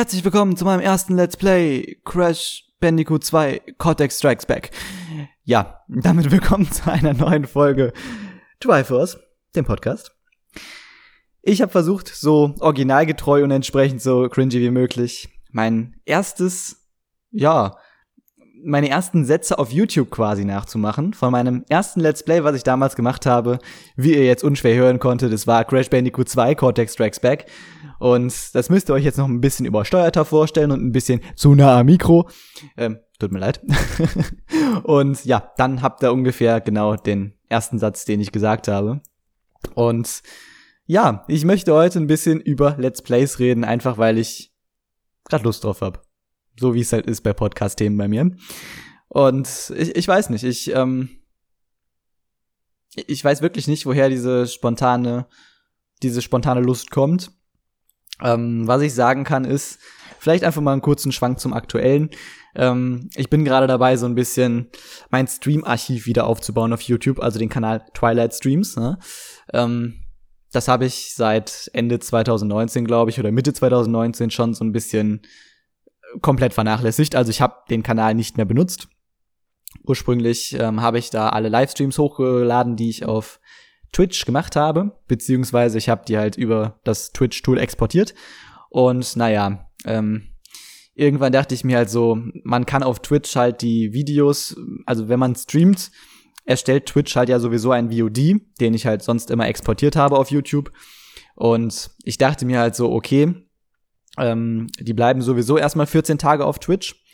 Herzlich willkommen zu meinem ersten Let's Play Crash Bandicoot 2 Cortex Strikes Back. Ja, damit willkommen zu einer neuen Folge Triforce, dem Podcast. Ich habe versucht, so originalgetreu und entsprechend so cringy wie möglich mein erstes, ja, meine ersten Sätze auf YouTube quasi nachzumachen. Von meinem ersten Let's Play, was ich damals gemacht habe, wie ihr jetzt unschwer hören konntet, das war Crash Bandicoot 2 Cortex Strikes Back. Und das müsst ihr euch jetzt noch ein bisschen übersteuerter vorstellen und ein bisschen zu nah am Mikro. Ähm, tut mir leid. und ja, dann habt ihr ungefähr genau den ersten Satz, den ich gesagt habe. Und ja, ich möchte heute ein bisschen über Let's Plays reden, einfach weil ich gerade Lust drauf habe so wie es halt ist bei Podcast-Themen bei mir. Und ich, ich weiß nicht, ich, ähm, ich weiß wirklich nicht, woher diese spontane, diese spontane Lust kommt. Ähm, was ich sagen kann, ist, vielleicht einfach mal einen kurzen Schwank zum Aktuellen. Ähm, ich bin gerade dabei, so ein bisschen mein Stream-Archiv wieder aufzubauen auf YouTube, also den Kanal Twilight Streams. Ne? Ähm, das habe ich seit Ende 2019, glaube ich, oder Mitte 2019 schon so ein bisschen komplett vernachlässigt. Also ich habe den Kanal nicht mehr benutzt. Ursprünglich ähm, habe ich da alle Livestreams hochgeladen, die ich auf Twitch gemacht habe, beziehungsweise ich habe die halt über das Twitch-Tool exportiert. Und naja, ähm, irgendwann dachte ich mir halt so, man kann auf Twitch halt die Videos, also wenn man streamt, erstellt Twitch halt ja sowieso ein VOD, den ich halt sonst immer exportiert habe auf YouTube. Und ich dachte mir halt so, okay, ähm, die bleiben sowieso erstmal 14 Tage auf Twitch.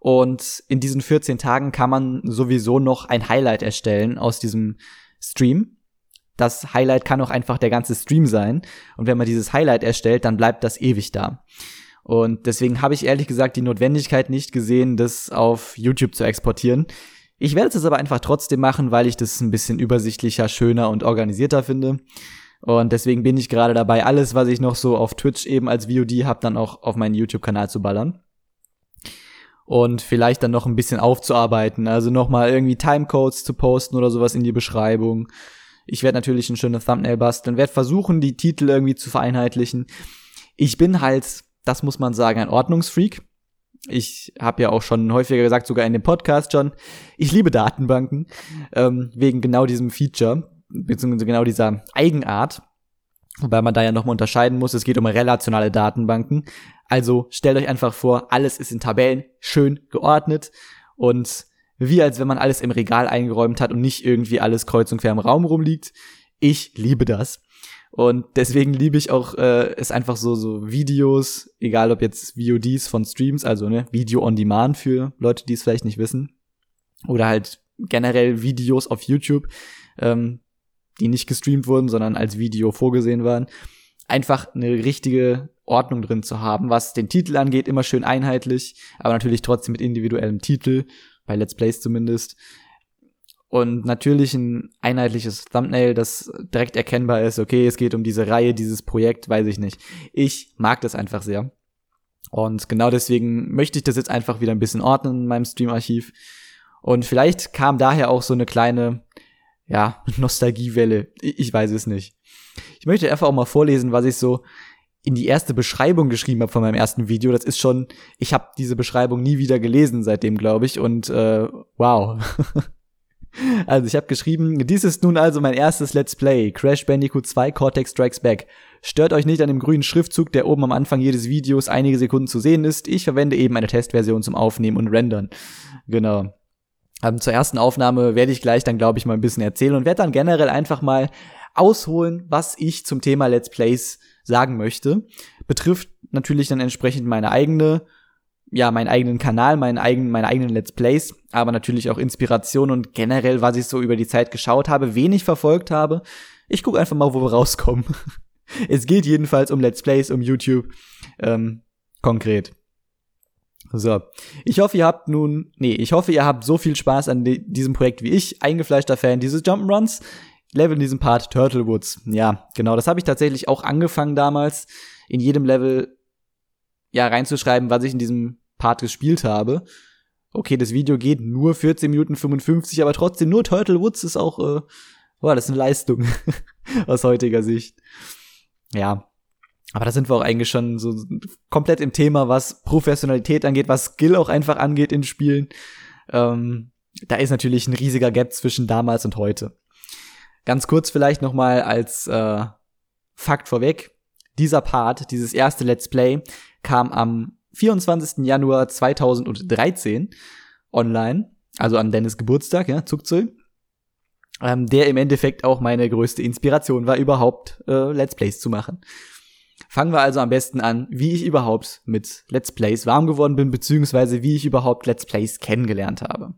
Und in diesen 14 Tagen kann man sowieso noch ein Highlight erstellen aus diesem Stream. Das Highlight kann auch einfach der ganze Stream sein. Und wenn man dieses Highlight erstellt, dann bleibt das ewig da. Und deswegen habe ich ehrlich gesagt die Notwendigkeit nicht gesehen, das auf YouTube zu exportieren. Ich werde es aber einfach trotzdem machen, weil ich das ein bisschen übersichtlicher, schöner und organisierter finde. Und deswegen bin ich gerade dabei, alles, was ich noch so auf Twitch eben als VOD habe, dann auch auf meinen YouTube-Kanal zu ballern. Und vielleicht dann noch ein bisschen aufzuarbeiten. Also nochmal irgendwie Timecodes zu posten oder sowas in die Beschreibung. Ich werde natürlich ein schönes Thumbnail basteln, werde versuchen, die Titel irgendwie zu vereinheitlichen. Ich bin halt, das muss man sagen, ein Ordnungsfreak. Ich habe ja auch schon häufiger gesagt, sogar in dem Podcast schon, ich liebe Datenbanken, ähm, wegen genau diesem Feature beziehungsweise genau dieser Eigenart, wobei man da ja nochmal unterscheiden muss, es geht um relationale Datenbanken. Also stellt euch einfach vor, alles ist in Tabellen schön geordnet und wie als wenn man alles im Regal eingeräumt hat und nicht irgendwie alles kreuz und quer im Raum rumliegt. Ich liebe das. Und deswegen liebe ich auch äh, es einfach so so Videos, egal ob jetzt VODs von Streams, also ne Video on Demand für Leute, die es vielleicht nicht wissen, oder halt generell Videos auf YouTube, ähm, die nicht gestreamt wurden, sondern als Video vorgesehen waren, einfach eine richtige Ordnung drin zu haben, was den Titel angeht, immer schön einheitlich, aber natürlich trotzdem mit individuellem Titel, bei Let's Plays zumindest. Und natürlich ein einheitliches Thumbnail, das direkt erkennbar ist, okay, es geht um diese Reihe, dieses Projekt, weiß ich nicht. Ich mag das einfach sehr. Und genau deswegen möchte ich das jetzt einfach wieder ein bisschen ordnen in meinem Streamarchiv. Und vielleicht kam daher auch so eine kleine ja, Nostalgiewelle. Ich weiß es nicht. Ich möchte einfach auch mal vorlesen, was ich so in die erste Beschreibung geschrieben habe von meinem ersten Video. Das ist schon, ich habe diese Beschreibung nie wieder gelesen seitdem, glaube ich. Und äh, wow. also ich habe geschrieben, dies ist nun also mein erstes Let's Play, Crash Bandicoot 2 Cortex Strikes Back. Stört euch nicht an dem grünen Schriftzug, der oben am Anfang jedes Videos einige Sekunden zu sehen ist. Ich verwende eben eine Testversion zum Aufnehmen und Rendern. Genau. Ähm, zur ersten Aufnahme werde ich gleich dann, glaube ich, mal ein bisschen erzählen und werde dann generell einfach mal ausholen, was ich zum Thema Let's Plays sagen möchte. Betrifft natürlich dann entsprechend meine eigene, ja, meinen eigenen Kanal, meinen eigenen, meine eigenen Let's Plays, aber natürlich auch Inspiration und generell, was ich so über die Zeit geschaut habe, wenig verfolgt habe. Ich gucke einfach mal, wo wir rauskommen. es geht jedenfalls um Let's Plays, um YouTube, ähm, konkret. So, ich hoffe, ihr habt nun, nee, ich hoffe, ihr habt so viel Spaß an diesem Projekt wie ich, eingefleischter Fan dieses Jump'n'Runs. Level in diesem Part Turtle Woods. Ja, genau, das habe ich tatsächlich auch angefangen damals, in jedem Level ja reinzuschreiben, was ich in diesem Part gespielt habe. Okay, das Video geht nur 14 Minuten 55, aber trotzdem nur Turtle Woods ist auch, äh, boah, das ist eine Leistung aus heutiger Sicht. Ja, Aber da sind wir auch eigentlich schon so komplett im Thema, was Professionalität angeht, was Skill auch einfach angeht in Spielen. Ähm, da ist natürlich ein riesiger Gap zwischen damals und heute. Ganz kurz vielleicht noch mal als äh, Fakt vorweg. Dieser Part, dieses erste Let's Play, kam am 24. Januar 2013 online, also an Dennis Geburtstag, ja, Zuckzul, ähm, der im Endeffekt auch meine größte Inspiration war, überhaupt äh, Let's Plays zu machen. Fangen wir also am besten an, wie ich überhaupt mit Let's Plays warm geworden bin, beziehungsweise wie ich überhaupt Let's Plays kennengelernt habe.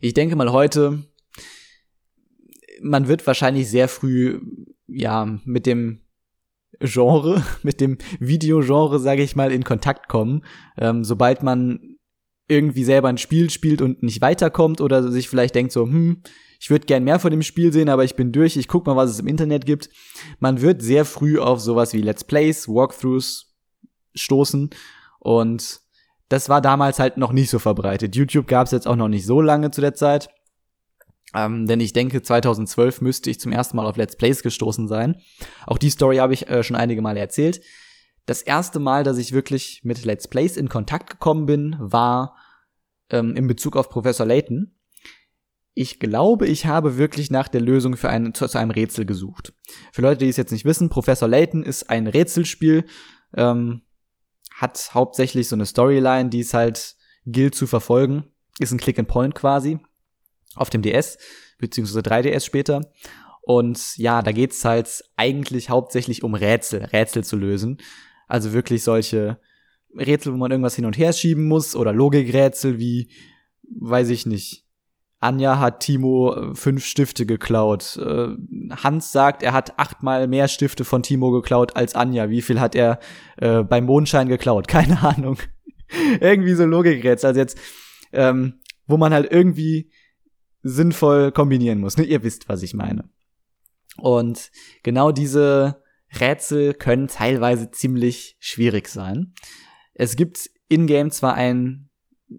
Ich denke mal heute, man wird wahrscheinlich sehr früh, ja, mit dem Genre, mit dem Videogenre, sage ich mal, in Kontakt kommen. Ähm, sobald man irgendwie selber ein Spiel spielt und nicht weiterkommt oder sich vielleicht denkt so, hm, ich würde gern mehr von dem Spiel sehen, aber ich bin durch, ich guck mal, was es im Internet gibt. Man wird sehr früh auf sowas wie Let's Plays, Walkthroughs stoßen und das war damals halt noch nicht so verbreitet. YouTube gab es jetzt auch noch nicht so lange zu der Zeit. Ähm, denn ich denke, 2012 müsste ich zum ersten Mal auf Let's Plays gestoßen sein. Auch die Story habe ich äh, schon einige Male erzählt. Das erste Mal, dass ich wirklich mit Let's Plays in Kontakt gekommen bin, war ähm, in Bezug auf Professor Layton. Ich glaube, ich habe wirklich nach der Lösung für ein, zu, zu einem Rätsel gesucht. Für Leute, die es jetzt nicht wissen, Professor Layton ist ein Rätselspiel, ähm, hat hauptsächlich so eine Storyline, die es halt gilt zu verfolgen. Ist ein Click and Point quasi auf dem DS, beziehungsweise 3DS später. Und ja, da geht's halt eigentlich hauptsächlich um Rätsel, Rätsel zu lösen. Also wirklich solche Rätsel, wo man irgendwas hin und her schieben muss oder Logikrätsel wie, weiß ich nicht. Anja hat Timo äh, fünf Stifte geklaut. Äh, Hans sagt, er hat achtmal mehr Stifte von Timo geklaut als Anja. Wie viel hat er äh, beim Mondschein geklaut? Keine Ahnung. irgendwie so Logikrätsel. Also jetzt, ähm, wo man halt irgendwie sinnvoll kombinieren muss. Ne? Ihr wisst, was ich meine. Und genau diese Rätsel können teilweise ziemlich schwierig sein. Es gibt in-game zwar ein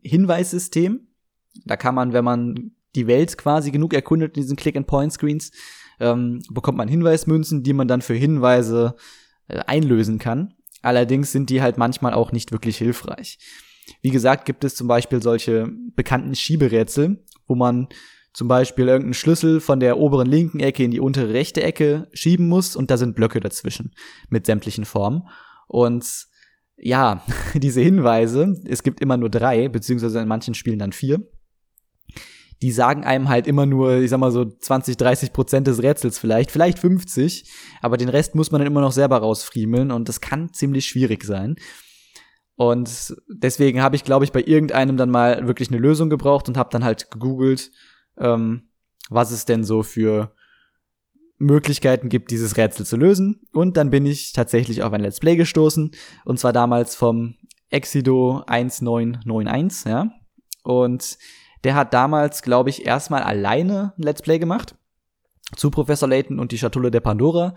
Hinweissystem, da kann man, wenn man die Welt quasi genug erkundet in diesen Click-and-Point-Screens, ähm, bekommt man Hinweismünzen, die man dann für Hinweise äh, einlösen kann. Allerdings sind die halt manchmal auch nicht wirklich hilfreich. Wie gesagt, gibt es zum Beispiel solche bekannten Schieberätsel, wo man zum Beispiel irgendeinen Schlüssel von der oberen linken Ecke in die untere rechte Ecke schieben muss und da sind Blöcke dazwischen mit sämtlichen Formen. Und ja, diese Hinweise, es gibt immer nur drei, beziehungsweise in manchen Spielen dann vier, die sagen einem halt immer nur, ich sag mal so 20, 30 Prozent des Rätsels vielleicht, vielleicht 50, aber den Rest muss man dann immer noch selber rausfriemeln und das kann ziemlich schwierig sein. Und deswegen habe ich, glaube ich, bei irgendeinem dann mal wirklich eine Lösung gebraucht und habe dann halt gegoogelt, ähm, was es denn so für Möglichkeiten gibt, dieses Rätsel zu lösen. Und dann bin ich tatsächlich auf ein Let's Play gestoßen. Und zwar damals vom Exido 1991, ja. Und der hat damals, glaube ich, erstmal alleine ein Let's Play gemacht zu Professor Layton und die Schatulle der Pandora.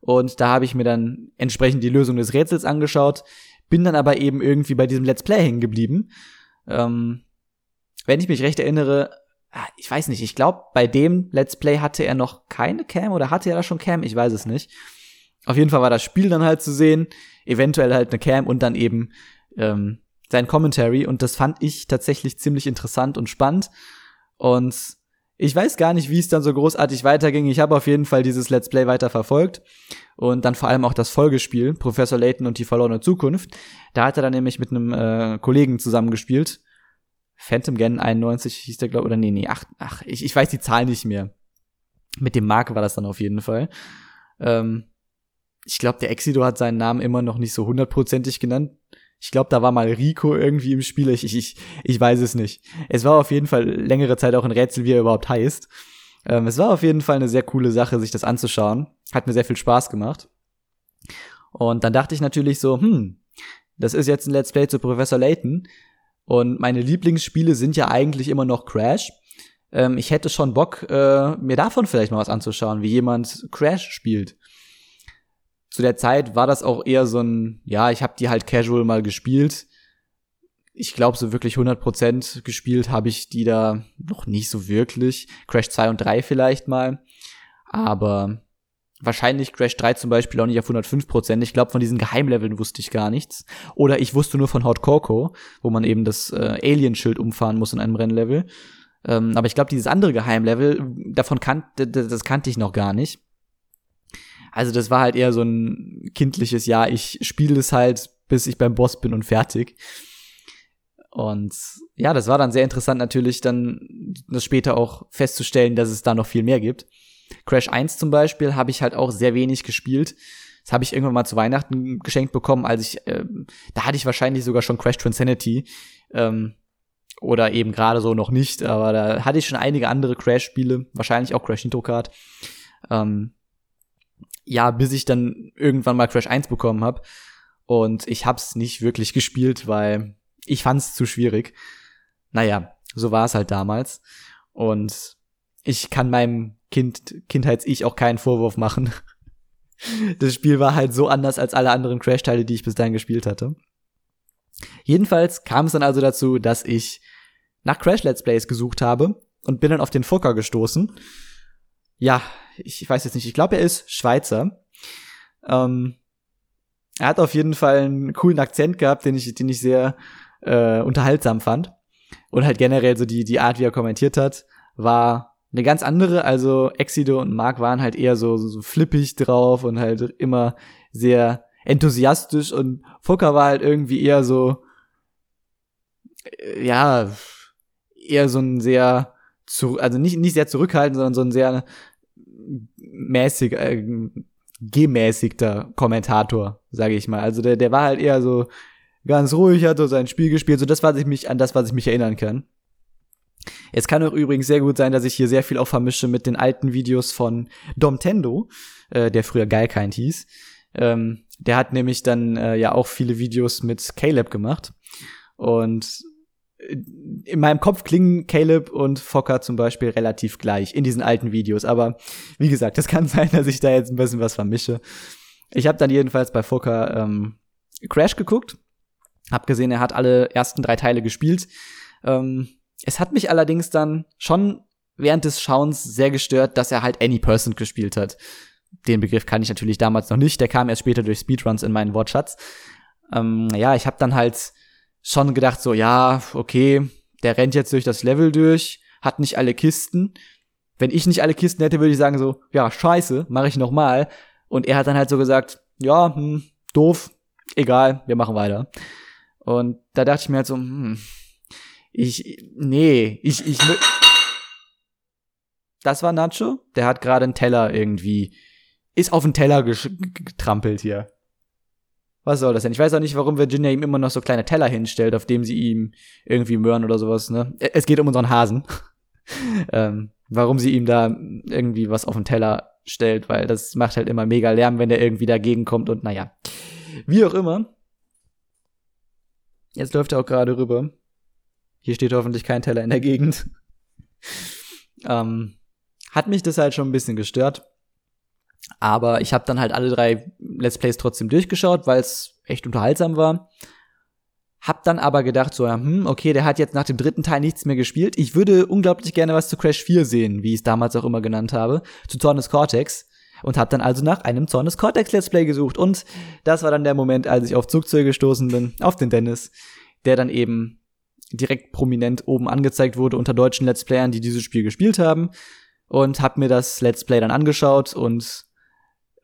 Und da habe ich mir dann entsprechend die Lösung des Rätsels angeschaut, bin dann aber eben irgendwie bei diesem Let's Play hängen geblieben. Ähm, wenn ich mich recht erinnere, Ah, ich weiß nicht, ich glaube, bei dem Let's Play hatte er noch keine Cam oder hatte er da schon Cam? Ich weiß es nicht. Auf jeden Fall war das Spiel dann halt zu sehen, eventuell halt eine Cam und dann eben ähm, sein Commentary und das fand ich tatsächlich ziemlich interessant und spannend und ich weiß gar nicht, wie es dann so großartig weiterging. Ich habe auf jeden Fall dieses Let's Play weiter verfolgt und dann vor allem auch das Folgespiel Professor Layton und die verlorene Zukunft. Da hat er dann nämlich mit einem äh, Kollegen zusammengespielt Phantom Gen 91 hieß der, glaube oder nee, nee, ach, ach ich, ich weiß die Zahl nicht mehr. Mit dem Mark war das dann auf jeden Fall. Ähm, ich glaube, der Exido hat seinen Namen immer noch nicht so hundertprozentig genannt. Ich glaube, da war mal Rico irgendwie im Spiel. Ich, ich, ich weiß es nicht. Es war auf jeden Fall längere Zeit auch ein Rätsel, wie er überhaupt heißt. Ähm, es war auf jeden Fall eine sehr coole Sache, sich das anzuschauen. Hat mir sehr viel Spaß gemacht. Und dann dachte ich natürlich so, hm, das ist jetzt ein Let's Play zu Professor Layton. Und meine Lieblingsspiele sind ja eigentlich immer noch Crash. Ähm, ich hätte schon Bock, äh, mir davon vielleicht mal was anzuschauen, wie jemand Crash spielt. Zu der Zeit war das auch eher so ein, ja, ich habe die halt casual mal gespielt. Ich glaube, so wirklich 100% gespielt habe ich die da noch nicht so wirklich. Crash 2 und 3 vielleicht mal. Aber wahrscheinlich Crash 3 zum Beispiel auch nicht auf 105%. Ich glaube, von diesen Geheimleveln wusste ich gar nichts. Oder ich wusste nur von Hot Coco, wo man eben das äh, Alien-Schild umfahren muss in einem Rennlevel. Ähm, aber ich glaube, dieses andere Geheimlevel, davon kannte, das kannte ich noch gar nicht. Also das war halt eher so ein kindliches, ja, ich spiele es halt, bis ich beim Boss bin und fertig. Und ja, das war dann sehr interessant natürlich, dann das später auch festzustellen, dass es da noch viel mehr gibt. Crash 1 zum Beispiel habe ich halt auch sehr wenig gespielt. Das habe ich irgendwann mal zu Weihnachten geschenkt bekommen, als ich, äh, da hatte ich wahrscheinlich sogar schon Crash Transanity. Ähm, oder eben gerade so noch nicht, aber da hatte ich schon einige andere Crash-Spiele, wahrscheinlich auch Crash Nitro Kart. Ähm, ja, bis ich dann irgendwann mal Crash 1 bekommen habe. Und ich hab's nicht wirklich gespielt, weil ich fand's zu schwierig. Naja, so war es halt damals. Und ich kann meinem Kind, Kindheits-Ich auch keinen Vorwurf machen. Das Spiel war halt so anders als alle anderen Crash-Teile, die ich bis dahin gespielt hatte. Jedenfalls kam es dann also dazu, dass ich nach Crash Let's Plays gesucht habe und bin dann auf den Fucker gestoßen. Ja, ich weiß jetzt nicht, ich glaube, er ist Schweizer. Ähm, er hat auf jeden Fall einen coolen Akzent gehabt, den ich, den ich sehr äh, unterhaltsam fand. Und halt generell so die, die Art, wie er kommentiert hat, war eine ganz andere. Also Exido und Mark waren halt eher so, so, so flippig drauf und halt immer sehr enthusiastisch und Fucker war halt irgendwie eher so, äh, ja, eher so ein sehr, zu, also nicht, nicht sehr zurückhaltend, sondern so ein sehr mäßig, äh, gemäßigter Kommentator, sage ich mal. Also der, der war halt eher so ganz ruhig, hat so sein Spiel gespielt, so das, was ich mich, an das, was ich mich erinnern kann. Es kann auch übrigens sehr gut sein, dass ich hier sehr viel auch vermische mit den alten Videos von Domtendo, äh, der früher Geilkind hieß. Ähm, der hat nämlich dann äh, ja auch viele Videos mit Caleb gemacht. Und in meinem Kopf klingen Caleb und Fokker zum Beispiel relativ gleich in diesen alten Videos. Aber wie gesagt, es kann sein, dass ich da jetzt ein bisschen was vermische. Ich habe dann jedenfalls bei Fokker ähm, Crash geguckt. Hab gesehen, er hat alle ersten drei Teile gespielt. Ähm, es hat mich allerdings dann schon während des Schauens sehr gestört, dass er halt Any Person gespielt hat den Begriff kann ich natürlich damals noch nicht, der kam erst später durch Speedruns in meinen Wortschatz. Ähm, ja, ich habe dann halt schon gedacht, so, ja, okay, der rennt jetzt durch das Level durch, hat nicht alle Kisten. Wenn ich nicht alle Kisten hätte, würde ich sagen so, ja, scheiße, mache ich noch mal. Und er hat dann halt so gesagt, ja, hm, doof, egal, wir machen weiter. Und da dachte ich mir halt so, hm, ich, nee, ich, ich, das war Nacho, der hat gerade einen Teller irgendwie ist auf den Teller getrampelt hier. Was soll das denn? Ich weiß auch nicht, warum Virginia ihm immer noch so kleine Teller hinstellt, auf dem sie ihm irgendwie möhren oder sowas, ne? Es geht um unseren Hasen. ähm, warum sie ihm da irgendwie was auf den Teller stellt, weil das macht halt immer mega Lärm, wenn der irgendwie dagegen kommt und naja. Wie auch immer. Jetzt läuft er auch gerade rüber. Hier steht hoffentlich kein Teller in der Gegend. ähm, hat mich das halt schon ein bisschen gestört. Aber ich habe dann halt alle drei Let's Plays trotzdem durchgeschaut, weil es echt unterhaltsam war. Hab dann aber gedacht, so, hm, okay, der hat jetzt nach dem dritten Teil nichts mehr gespielt. Ich würde unglaublich gerne was zu Crash 4 sehen, wie ich es damals auch immer genannt habe, zu Zornes Cortex. Und hab dann also nach einem Zornes Cortex Let's Play gesucht. Und das war dann der Moment, als ich auf Zugzeuge gestoßen bin, auf den Dennis, der dann eben direkt prominent oben angezeigt wurde unter deutschen Let's Playern, die dieses Spiel gespielt haben. Und hab mir das Let's Play dann angeschaut und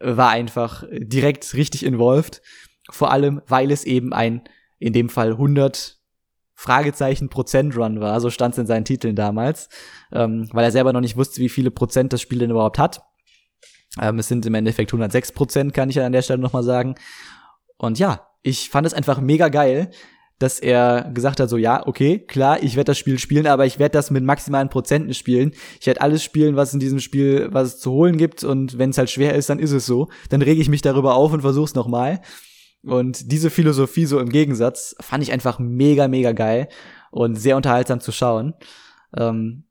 war einfach direkt richtig involved. Vor allem, weil es eben ein, in dem Fall 100 Fragezeichen Prozent Run war, so stand es in seinen Titeln damals, ähm, weil er selber noch nicht wusste, wie viele Prozent das Spiel denn überhaupt hat. Ähm, es sind im Endeffekt 106 Prozent, kann ich an der Stelle nochmal sagen. Und ja, ich fand es einfach mega geil, dass er gesagt hat, so ja, okay, klar, ich werde das Spiel spielen, aber ich werde das mit maximalen Prozenten spielen. Ich werde alles spielen, was in diesem Spiel, was es zu holen gibt und wenn es halt schwer ist, dann ist es so. Dann rege ich mich darüber auf und versuch's nochmal. Und diese Philosophie so im Gegensatz fand ich einfach mega, mega geil und sehr unterhaltsam zu schauen. Ähm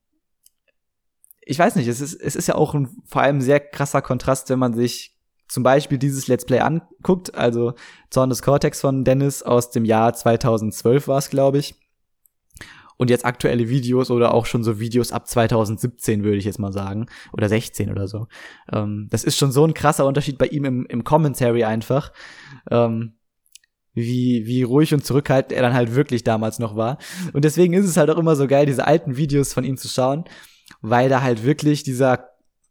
ich weiß nicht, es ist, es ist ja auch ein vor allem sehr krasser Kontrast, wenn man sich zum Beispiel dieses Let's Play anguckt, also Zorn des Cortex von Dennis aus dem Jahr 2012 war es, glaube ich. und jetzt aktuelle Videos oder auch schon so Videos ab 2017, würde ich jetzt mal sagen. Oder 16 oder so. Ähm, das ist schon so ein krasser Unterschied bei ihm im, im Commentary einfach. Ähm, wie, wie ruhig und zurückhaltend er dann halt wirklich damals noch war. Und deswegen ist es halt auch immer so geil, diese alten Videos von ihm zu schauen, weil da halt wirklich dieser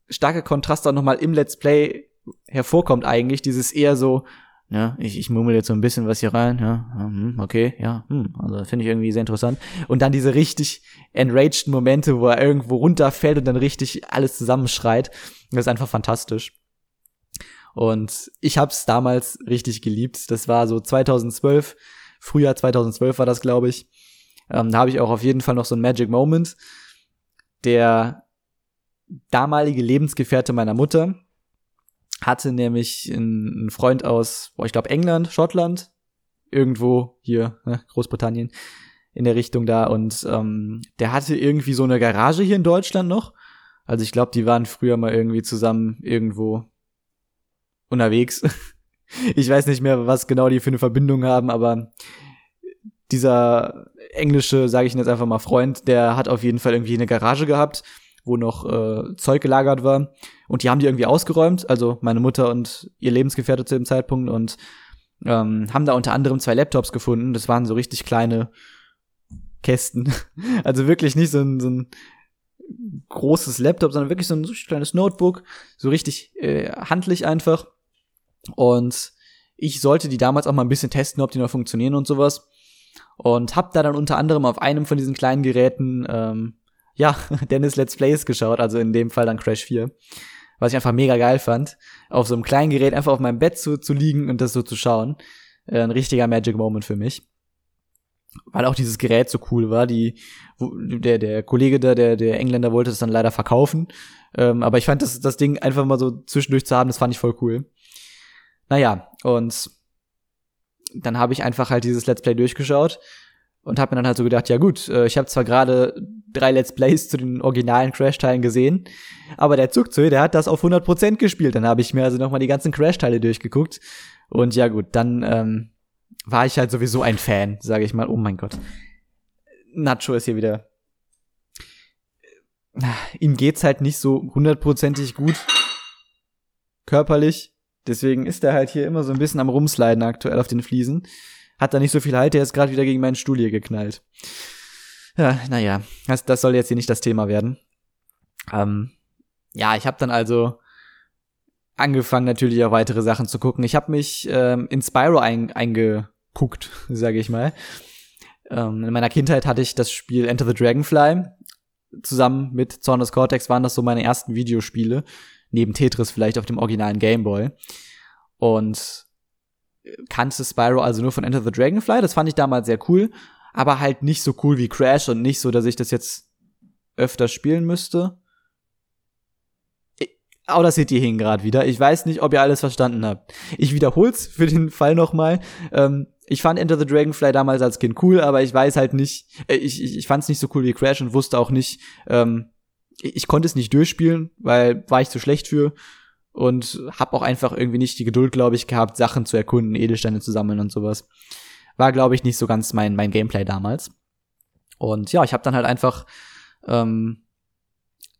starke Kontrast auch nochmal im Let's Play hervorkommt eigentlich, dieses eher so, ja, ich, ich murmel jetzt so ein bisschen was hier rein, ja, hm, okay, ja, hm, also finde ich irgendwie sehr interessant. Und dann diese richtig enraged Momente, wo er irgendwo runterfällt und dann richtig alles zusammenschreit. Das ist einfach fantastisch. Und ich hab's damals richtig geliebt. Das war so 2012, Frühjahr 2012 war das, glaube ich. Ähm, da habe ich auch auf jeden Fall noch so ein Magic Moment. Der damalige Lebensgefährte meiner Mutter, hatte nämlich einen Freund aus, boah, ich glaube England, Schottland, irgendwo hier, ne, Großbritannien, in der Richtung da. Und ähm, der hatte irgendwie so eine Garage hier in Deutschland noch. Also ich glaube, die waren früher mal irgendwie zusammen irgendwo unterwegs. ich weiß nicht mehr, was genau die für eine Verbindung haben, aber dieser englische, sage ich jetzt einfach mal Freund, der hat auf jeden Fall irgendwie eine Garage gehabt wo noch äh, Zeug gelagert war. Und die haben die irgendwie ausgeräumt, also meine Mutter und ihr Lebensgefährte zu dem Zeitpunkt und ähm, haben da unter anderem zwei Laptops gefunden. Das waren so richtig kleine Kästen. also wirklich nicht so ein, so ein großes Laptop, sondern wirklich so ein kleines Notebook, so richtig äh, handlich einfach. Und ich sollte die damals auch mal ein bisschen testen, ob die noch funktionieren und sowas. Und hab da dann unter anderem auf einem von diesen kleinen Geräten ähm, ja, Dennis Let's Plays geschaut, also in dem Fall dann Crash 4. Was ich einfach mega geil fand, auf so einem kleinen Gerät einfach auf meinem Bett zu, zu liegen und das so zu schauen. Äh, ein richtiger Magic Moment für mich. Weil auch dieses Gerät so cool war. Die, der, der Kollege da, der, der Engländer wollte es dann leider verkaufen. Ähm, aber ich fand das, das Ding einfach mal so zwischendurch zu haben, das fand ich voll cool. Naja, und dann habe ich einfach halt dieses Let's Play durchgeschaut und habe mir dann halt so gedacht, ja gut, äh, ich habe zwar gerade drei Let's Plays zu den originalen Crash-Teilen gesehen, aber der Zugzeu, der hat das auf 100% gespielt. Dann habe ich mir also nochmal die ganzen Crash-Teile durchgeguckt und ja gut, dann ähm, war ich halt sowieso ein Fan, sage ich mal. Oh mein Gott. Nacho ist hier wieder. Ihm geht's halt nicht so hundertprozentig gut körperlich. Deswegen ist er halt hier immer so ein bisschen am Rumsliden aktuell auf den Fliesen hat da nicht so viel Halt, der ist gerade wieder gegen meinen Stuhl hier geknallt. Ja, naja, das, das soll jetzt hier nicht das Thema werden. Ähm, ja, ich habe dann also angefangen natürlich auch weitere Sachen zu gucken. Ich habe mich ähm, in Spyro ein, eingeguckt, sage ich mal. Ähm, in meiner Kindheit hatte ich das Spiel Enter the Dragonfly. Zusammen mit Zorn des Cortex waren das so meine ersten Videospiele. Neben Tetris vielleicht auf dem originalen Gameboy. Und kannte Spyro also nur von Enter the Dragonfly. Das fand ich damals sehr cool, aber halt nicht so cool wie Crash und nicht so, dass ich das jetzt öfter spielen müsste. Outer City hing gerade wieder. Ich weiß nicht, ob ihr alles verstanden habt. Ich wiederhol's für den Fall nochmal. Ähm, ich fand Enter the Dragonfly damals als Kind cool, aber ich weiß halt nicht, äh, ich, ich, ich fand es nicht so cool wie Crash und wusste auch nicht, ähm, ich, ich konnte es nicht durchspielen, weil war ich zu schlecht für und habe auch einfach irgendwie nicht die Geduld, glaube ich, gehabt, Sachen zu erkunden, Edelsteine zu sammeln und sowas. War, glaube ich, nicht so ganz mein, mein Gameplay damals. Und ja, ich habe dann halt einfach ähm,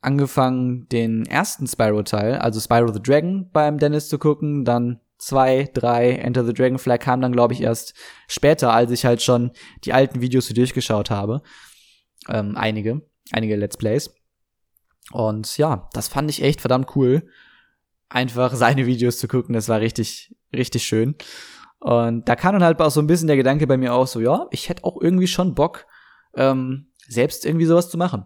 angefangen, den ersten Spyro-Teil, also Spyro the Dragon, beim Dennis zu gucken, dann zwei, drei, Enter the Dragonfly kam dann, glaube ich, erst später, als ich halt schon die alten Videos so durchgeschaut habe. Ähm, einige, einige Let's Plays. Und ja, das fand ich echt verdammt cool einfach seine Videos zu gucken. Das war richtig, richtig schön. Und da kam dann halt auch so ein bisschen der Gedanke bei mir auch so, ja, ich hätte auch irgendwie schon Bock, ähm, selbst irgendwie sowas zu machen.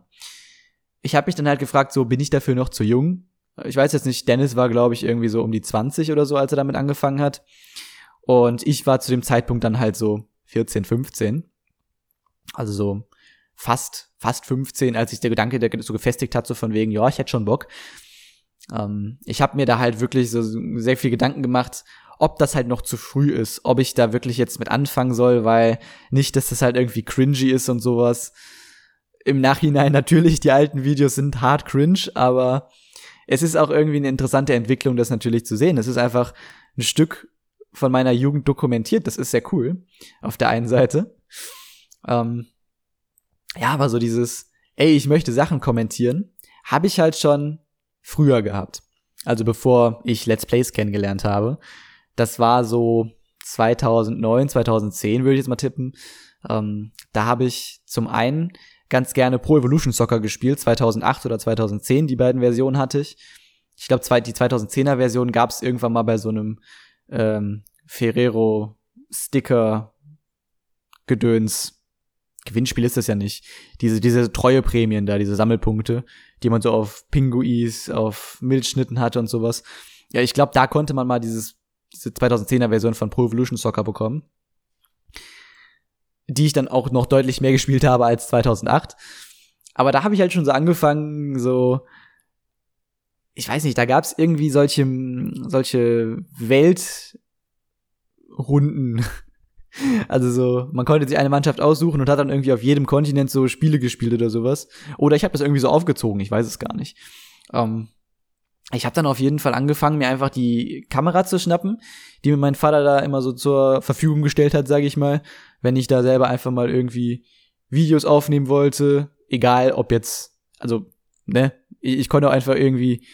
Ich habe mich dann halt gefragt, so bin ich dafür noch zu jung? Ich weiß jetzt nicht, Dennis war, glaube ich, irgendwie so um die 20 oder so, als er damit angefangen hat. Und ich war zu dem Zeitpunkt dann halt so 14, 15. Also so fast, fast 15, als sich der Gedanke der so gefestigt hat, so von wegen, ja, ich hätte schon Bock. Ähm, ich habe mir da halt wirklich so sehr viel Gedanken gemacht, ob das halt noch zu früh ist, ob ich da wirklich jetzt mit anfangen soll, weil nicht, dass das halt irgendwie cringy ist und sowas. Im Nachhinein natürlich, die alten Videos sind hart cringe, aber es ist auch irgendwie eine interessante Entwicklung, das natürlich zu sehen. Es ist einfach ein Stück von meiner Jugend dokumentiert. Das ist sehr cool. Auf der einen Seite. Ähm, ja, aber so dieses, ey, ich möchte Sachen kommentieren, habe ich halt schon früher gehabt. Also bevor ich Let's Plays kennengelernt habe. Das war so 2009, 2010 würde ich jetzt mal tippen. Ähm, da habe ich zum einen ganz gerne Pro Evolution Soccer gespielt, 2008 oder 2010, die beiden Versionen hatte ich. Ich glaube, die 2010er Version gab es irgendwann mal bei so einem ähm, Ferrero Sticker Gedöns. Gewinnspiel ist das ja nicht. Diese, diese treue Prämien da, diese Sammelpunkte, die man so auf Pinguis, auf Milchschnitten hatte und sowas. Ja, ich glaube, da konnte man mal dieses, diese 2010er Version von Pro Evolution Soccer bekommen die ich dann auch noch deutlich mehr gespielt habe als 2008. Aber da habe ich halt schon so angefangen, so ich weiß nicht, da gab es irgendwie solche solche Weltrunden. Also so, man konnte sich eine Mannschaft aussuchen und hat dann irgendwie auf jedem Kontinent so Spiele gespielt oder sowas. Oder ich habe das irgendwie so aufgezogen, ich weiß es gar nicht. Ähm, ich habe dann auf jeden Fall angefangen, mir einfach die Kamera zu schnappen, die mir mein Vater da immer so zur Verfügung gestellt hat, sage ich mal, wenn ich da selber einfach mal irgendwie Videos aufnehmen wollte, egal ob jetzt, also, ne, ich, ich konnte auch einfach irgendwie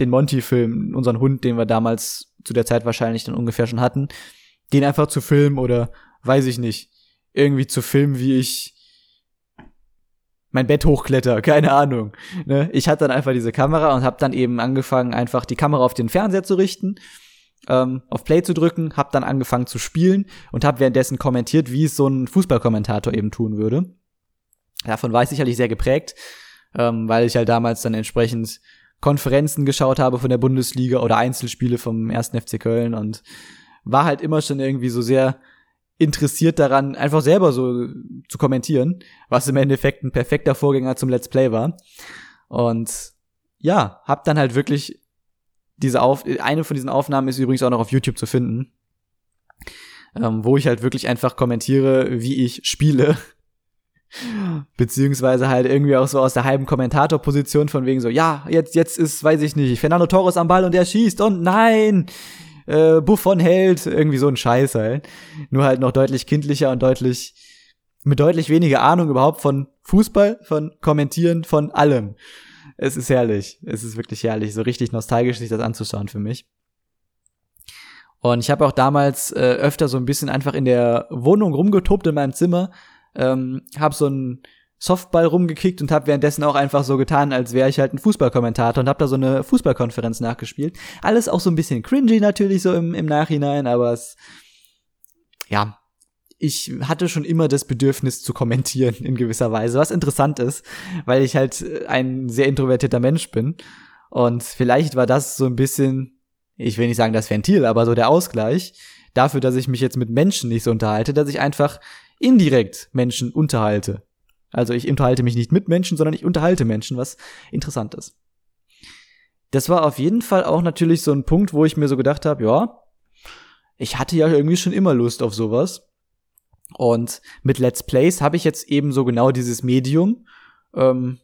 den Monty-Film, unseren Hund, den wir damals zu der Zeit wahrscheinlich dann ungefähr schon hatten, den einfach zu filmen oder weiß ich nicht, irgendwie zu filmen, wie ich mein Bett hochkletter, keine Ahnung. Ne? Ich hatte dann einfach diese Kamera und habe dann eben angefangen, einfach die Kamera auf den Fernseher zu richten ähm, auf Play zu drücken, habe dann angefangen zu spielen und habe währenddessen kommentiert, wie es so ein Fußballkommentator eben tun würde. Davon war ich sicherlich sehr geprägt, ähm, weil ich halt damals dann entsprechend Konferenzen geschaut habe von der Bundesliga oder Einzelspiele vom ersten FC Köln und war halt immer schon irgendwie so sehr interessiert daran, einfach selber so zu kommentieren, was im Endeffekt ein perfekter Vorgänger zum Let's Play war. Und ja, hab dann halt wirklich diese Auf eine von diesen Aufnahmen ist übrigens auch noch auf YouTube zu finden, ähm, wo ich halt wirklich einfach kommentiere, wie ich spiele. Beziehungsweise halt irgendwie auch so aus der halben Kommentatorposition von wegen so, ja, jetzt, jetzt ist, weiß ich nicht, Fernando Torres am Ball und der schießt und nein, äh, Buffon hält, irgendwie so ein Scheiß halt. Nur halt noch deutlich kindlicher und deutlich, mit deutlich weniger Ahnung überhaupt von Fußball, von Kommentieren, von allem es ist herrlich. Es ist wirklich herrlich, so richtig nostalgisch sich das anzuschauen für mich. Und ich habe auch damals äh, öfter so ein bisschen einfach in der Wohnung rumgetobt in meinem Zimmer, ähm, habe so einen Softball rumgekickt und habe währenddessen auch einfach so getan, als wäre ich halt ein Fußballkommentator und habe da so eine Fußballkonferenz nachgespielt. Alles auch so ein bisschen cringy natürlich so im, im Nachhinein, aber es ja, ich hatte schon immer das Bedürfnis zu kommentieren in gewisser Weise, was interessant ist, weil ich halt äh, ein sehr introvertierter Mensch bin. Und vielleicht war das so ein bisschen, ich will nicht sagen das Ventil, aber so der Ausgleich dafür, dass ich mich jetzt mit Menschen nicht so unterhalte, dass ich einfach indirekt Menschen unterhalte. Also ich unterhalte mich nicht mit Menschen, sondern ich unterhalte Menschen, was interessant ist. Das war auf jeden Fall auch natürlich so ein Punkt, wo ich mir so gedacht habe, ja, ich hatte ja irgendwie schon immer Lust auf sowas. Und mit Let's Plays habe ich jetzt eben so genau dieses Medium, ähm,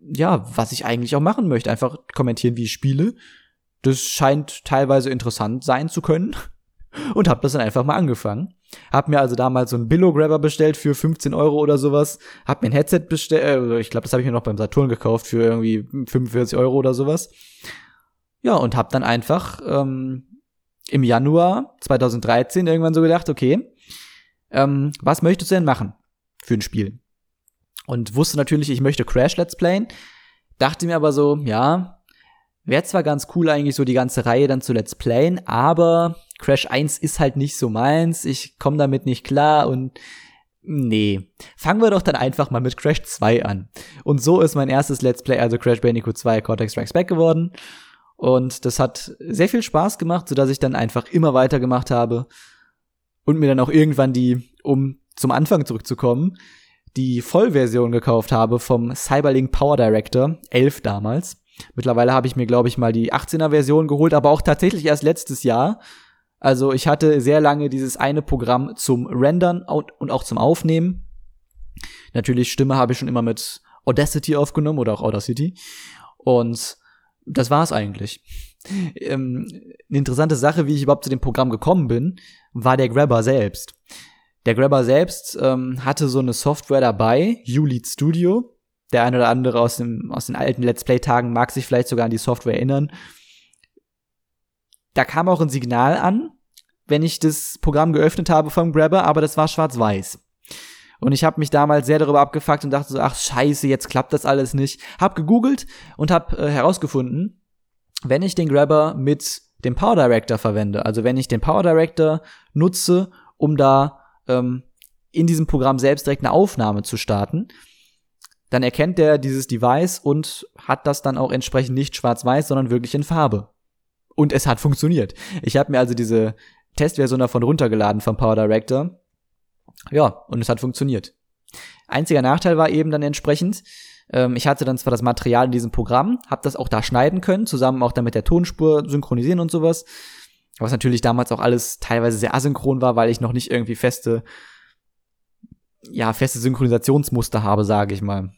ja, was ich eigentlich auch machen möchte. Einfach kommentieren, wie ich spiele. Das scheint teilweise interessant sein zu können. Und habe das dann einfach mal angefangen. Hab mir also damals so einen Billo-Grabber bestellt für 15 Euro oder sowas. Hab mir ein Headset bestellt, äh, ich glaube, das habe ich mir noch beim Saturn gekauft für irgendwie 45 Euro oder sowas. Ja, und hab dann einfach ähm, im Januar 2013 irgendwann so gedacht, okay, ähm, was möchtest du denn machen für ein Spiel? Und wusste natürlich, ich möchte Crash Let's Playen, dachte mir aber so, ja, wäre zwar ganz cool eigentlich so die ganze Reihe dann zu Let's Playen, aber Crash 1 ist halt nicht so meins, ich komme damit nicht klar und nee, fangen wir doch dann einfach mal mit Crash 2 an. Und so ist mein erstes Let's Play, also Crash Bandicoot 2 Cortex Strikes Back geworden. Und das hat sehr viel Spaß gemacht, sodass ich dann einfach immer weitergemacht habe und mir dann auch irgendwann die, um zum Anfang zurückzukommen, die Vollversion gekauft habe vom Cyberlink Power Director, 11 damals. Mittlerweile habe ich mir, glaube ich, mal die 18er Version geholt, aber auch tatsächlich erst letztes Jahr. Also ich hatte sehr lange dieses eine Programm zum Rendern und auch zum Aufnehmen. Natürlich Stimme habe ich schon immer mit Audacity aufgenommen oder auch Audacity. Und das war's eigentlich. Ähm, eine interessante Sache, wie ich überhaupt zu dem Programm gekommen bin, war der Grabber selbst. Der Grabber selbst ähm, hatte so eine Software dabei, ULead Studio. Der eine oder andere aus, dem, aus den alten Let's Play-Tagen mag sich vielleicht sogar an die Software erinnern. Da kam auch ein Signal an, wenn ich das Programm geöffnet habe vom Grabber, aber das war schwarz-weiß. Und ich habe mich damals sehr darüber abgefuckt und dachte so, ach scheiße, jetzt klappt das alles nicht. Hab gegoogelt und hab äh, herausgefunden, wenn ich den Grabber mit dem Power Director verwende, also wenn ich den Power Director nutze, um da ähm, in diesem Programm selbst direkt eine Aufnahme zu starten, dann erkennt der dieses Device und hat das dann auch entsprechend nicht schwarz-weiß, sondern wirklich in Farbe. Und es hat funktioniert. Ich habe mir also diese Testversion davon runtergeladen vom Power Director. Ja, und es hat funktioniert. Einziger Nachteil war eben dann entsprechend, ähm, ich hatte dann zwar das Material in diesem Programm, habe das auch da schneiden können, zusammen auch dann mit der Tonspur synchronisieren und sowas. Was natürlich damals auch alles teilweise sehr asynchron war, weil ich noch nicht irgendwie feste, ja, feste Synchronisationsmuster habe, sage ich mal.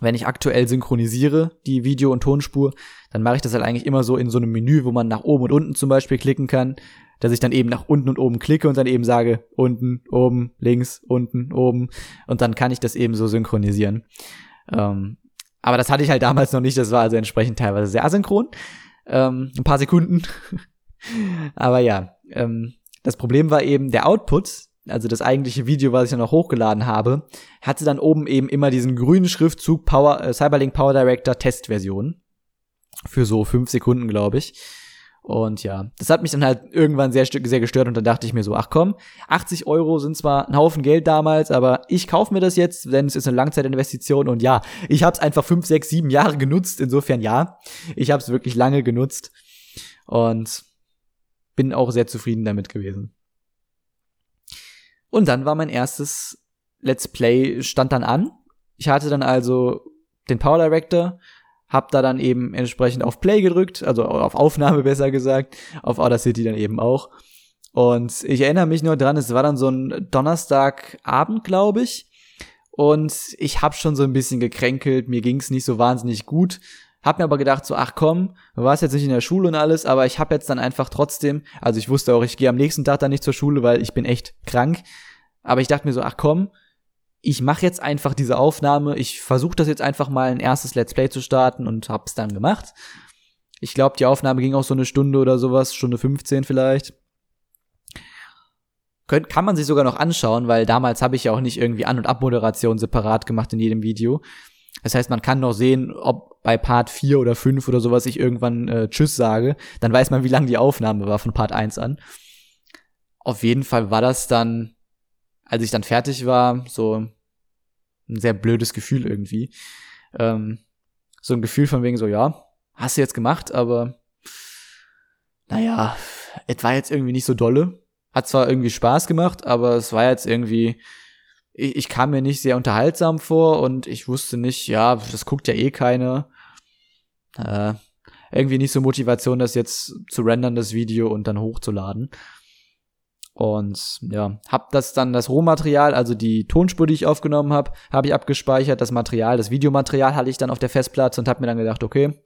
Wenn ich aktuell synchronisiere, die Video- und Tonspur, dann mache ich das halt eigentlich immer so in so einem Menü, wo man nach oben und unten zum Beispiel klicken kann, dass ich dann eben nach unten und oben klicke und dann eben sage, unten, oben, links, unten, oben. Und dann kann ich das eben so synchronisieren. Ähm, aber das hatte ich halt damals noch nicht, das war also entsprechend teilweise sehr asynchron. Ähm, ein paar Sekunden. aber ja, ähm, das Problem war eben der Output, also das eigentliche Video, was ich dann noch hochgeladen habe, hatte dann oben eben immer diesen grünen Schriftzug Power, äh, Cyberlink Power Director Testversion. Für so fünf Sekunden, glaube ich. Und ja, das hat mich dann halt irgendwann sehr, sehr gestört und dann dachte ich mir so, ach komm, 80 Euro sind zwar ein Haufen Geld damals, aber ich kaufe mir das jetzt, denn es ist eine Langzeitinvestition und ja, ich habe es einfach fünf, sechs, sieben Jahre genutzt, insofern ja, ich habe es wirklich lange genutzt und bin auch sehr zufrieden damit gewesen. Und dann war mein erstes Let's Play stand dann an. Ich hatte dann also den Power Director hab da dann eben entsprechend auf Play gedrückt, also auf Aufnahme besser gesagt, auf Outer City dann eben auch. Und ich erinnere mich nur dran, es war dann so ein Donnerstagabend, glaube ich. Und ich hab schon so ein bisschen gekränkelt, mir ging's nicht so wahnsinnig gut. Hab mir aber gedacht, so, ach komm, du warst jetzt nicht in der Schule und alles, aber ich hab jetzt dann einfach trotzdem, also ich wusste auch, ich gehe am nächsten Tag dann nicht zur Schule, weil ich bin echt krank. Aber ich dachte mir so, ach komm, ich mache jetzt einfach diese Aufnahme, ich versuche das jetzt einfach mal ein erstes Let's Play zu starten und hab's dann gemacht. Ich glaube, die Aufnahme ging auch so eine Stunde oder sowas, Stunde 15 vielleicht. Könnt, kann man sich sogar noch anschauen, weil damals habe ich ja auch nicht irgendwie An- und Abmoderation separat gemacht in jedem Video. Das heißt, man kann noch sehen, ob bei Part 4 oder 5 oder sowas ich irgendwann äh, Tschüss sage. Dann weiß man, wie lang die Aufnahme war von Part 1 an. Auf jeden Fall war das dann als ich dann fertig war, so ein sehr blödes Gefühl irgendwie. Ähm, so ein Gefühl von wegen so, ja, hast du jetzt gemacht, aber naja, es war jetzt irgendwie nicht so dolle. Hat zwar irgendwie Spaß gemacht, aber es war jetzt irgendwie, ich, ich kam mir nicht sehr unterhaltsam vor und ich wusste nicht, ja, das guckt ja eh keiner. Äh, irgendwie nicht so Motivation, das jetzt zu rendern, das Video und dann hochzuladen. Und ja, hab das dann das Rohmaterial, also die Tonspur, die ich aufgenommen habe, habe ich abgespeichert. Das Material, das Videomaterial hatte ich dann auf der Festplatte und habe mir dann gedacht, okay,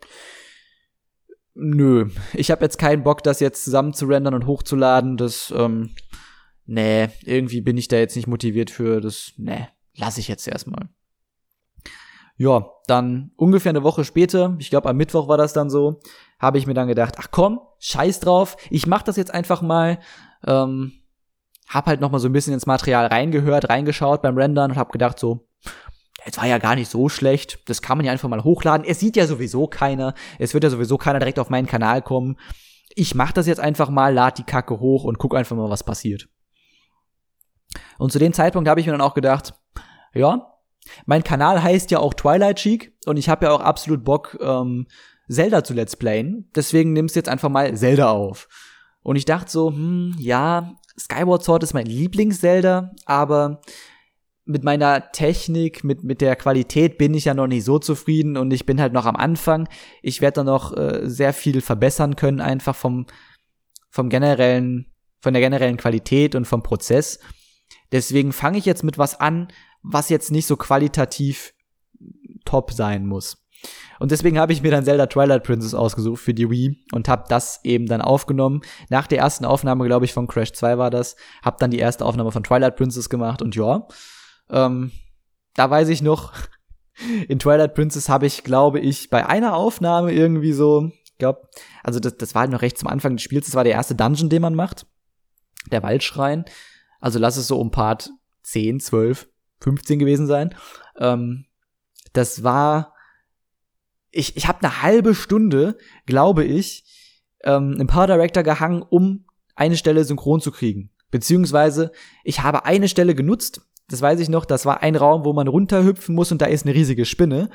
nö, ich habe jetzt keinen Bock, das jetzt zusammen zu rendern und hochzuladen. Das, ähm, nee, irgendwie bin ich da jetzt nicht motiviert für. Das, nee, lasse ich jetzt erstmal. Ja, dann ungefähr eine Woche später, ich glaube am Mittwoch war das dann so, habe ich mir dann gedacht, ach komm, scheiß drauf, ich mach das jetzt einfach mal. Ähm, hab halt noch mal so ein bisschen ins Material reingehört, reingeschaut beim Rendern und hab gedacht so, es war ja gar nicht so schlecht. Das kann man ja einfach mal hochladen. Es sieht ja sowieso keiner. Es wird ja sowieso keiner direkt auf meinen Kanal kommen. Ich mach das jetzt einfach mal, lad die Kacke hoch und guck einfach mal, was passiert. Und zu dem Zeitpunkt habe ich mir dann auch gedacht, ja, mein Kanal heißt ja auch Twilight Cheek und ich habe ja auch absolut Bock, ähm, Zelda zu Let's Playen. Deswegen nimmst du jetzt einfach mal Zelda auf. Und ich dachte so, hm, ja, Skyward Sword ist mein Lieblings-Zelda, aber mit meiner Technik, mit, mit der Qualität bin ich ja noch nicht so zufrieden und ich bin halt noch am Anfang. Ich werde da noch äh, sehr viel verbessern können, einfach vom, vom generellen, von der generellen Qualität und vom Prozess. Deswegen fange ich jetzt mit was an, was jetzt nicht so qualitativ top sein muss. Und deswegen habe ich mir dann Zelda Twilight Princess ausgesucht für die Wii und habe das eben dann aufgenommen. Nach der ersten Aufnahme, glaube ich, von Crash 2 war das, habe dann die erste Aufnahme von Twilight Princess gemacht und ja, ähm, da weiß ich noch, in Twilight Princess habe ich, glaube ich, bei einer Aufnahme irgendwie so, glaube, also das, das war halt noch recht zum Anfang des Spiels, das war der erste Dungeon, den man macht, der Waldschrein. Also lass es so um Part 10, 12, 15 gewesen sein. Ähm, das war, ich, ich habe eine halbe Stunde, glaube ich, ähm, im Power Director gehangen, um eine Stelle synchron zu kriegen. Beziehungsweise ich habe eine Stelle genutzt, das weiß ich noch, das war ein Raum, wo man runterhüpfen muss und da ist eine riesige Spinne.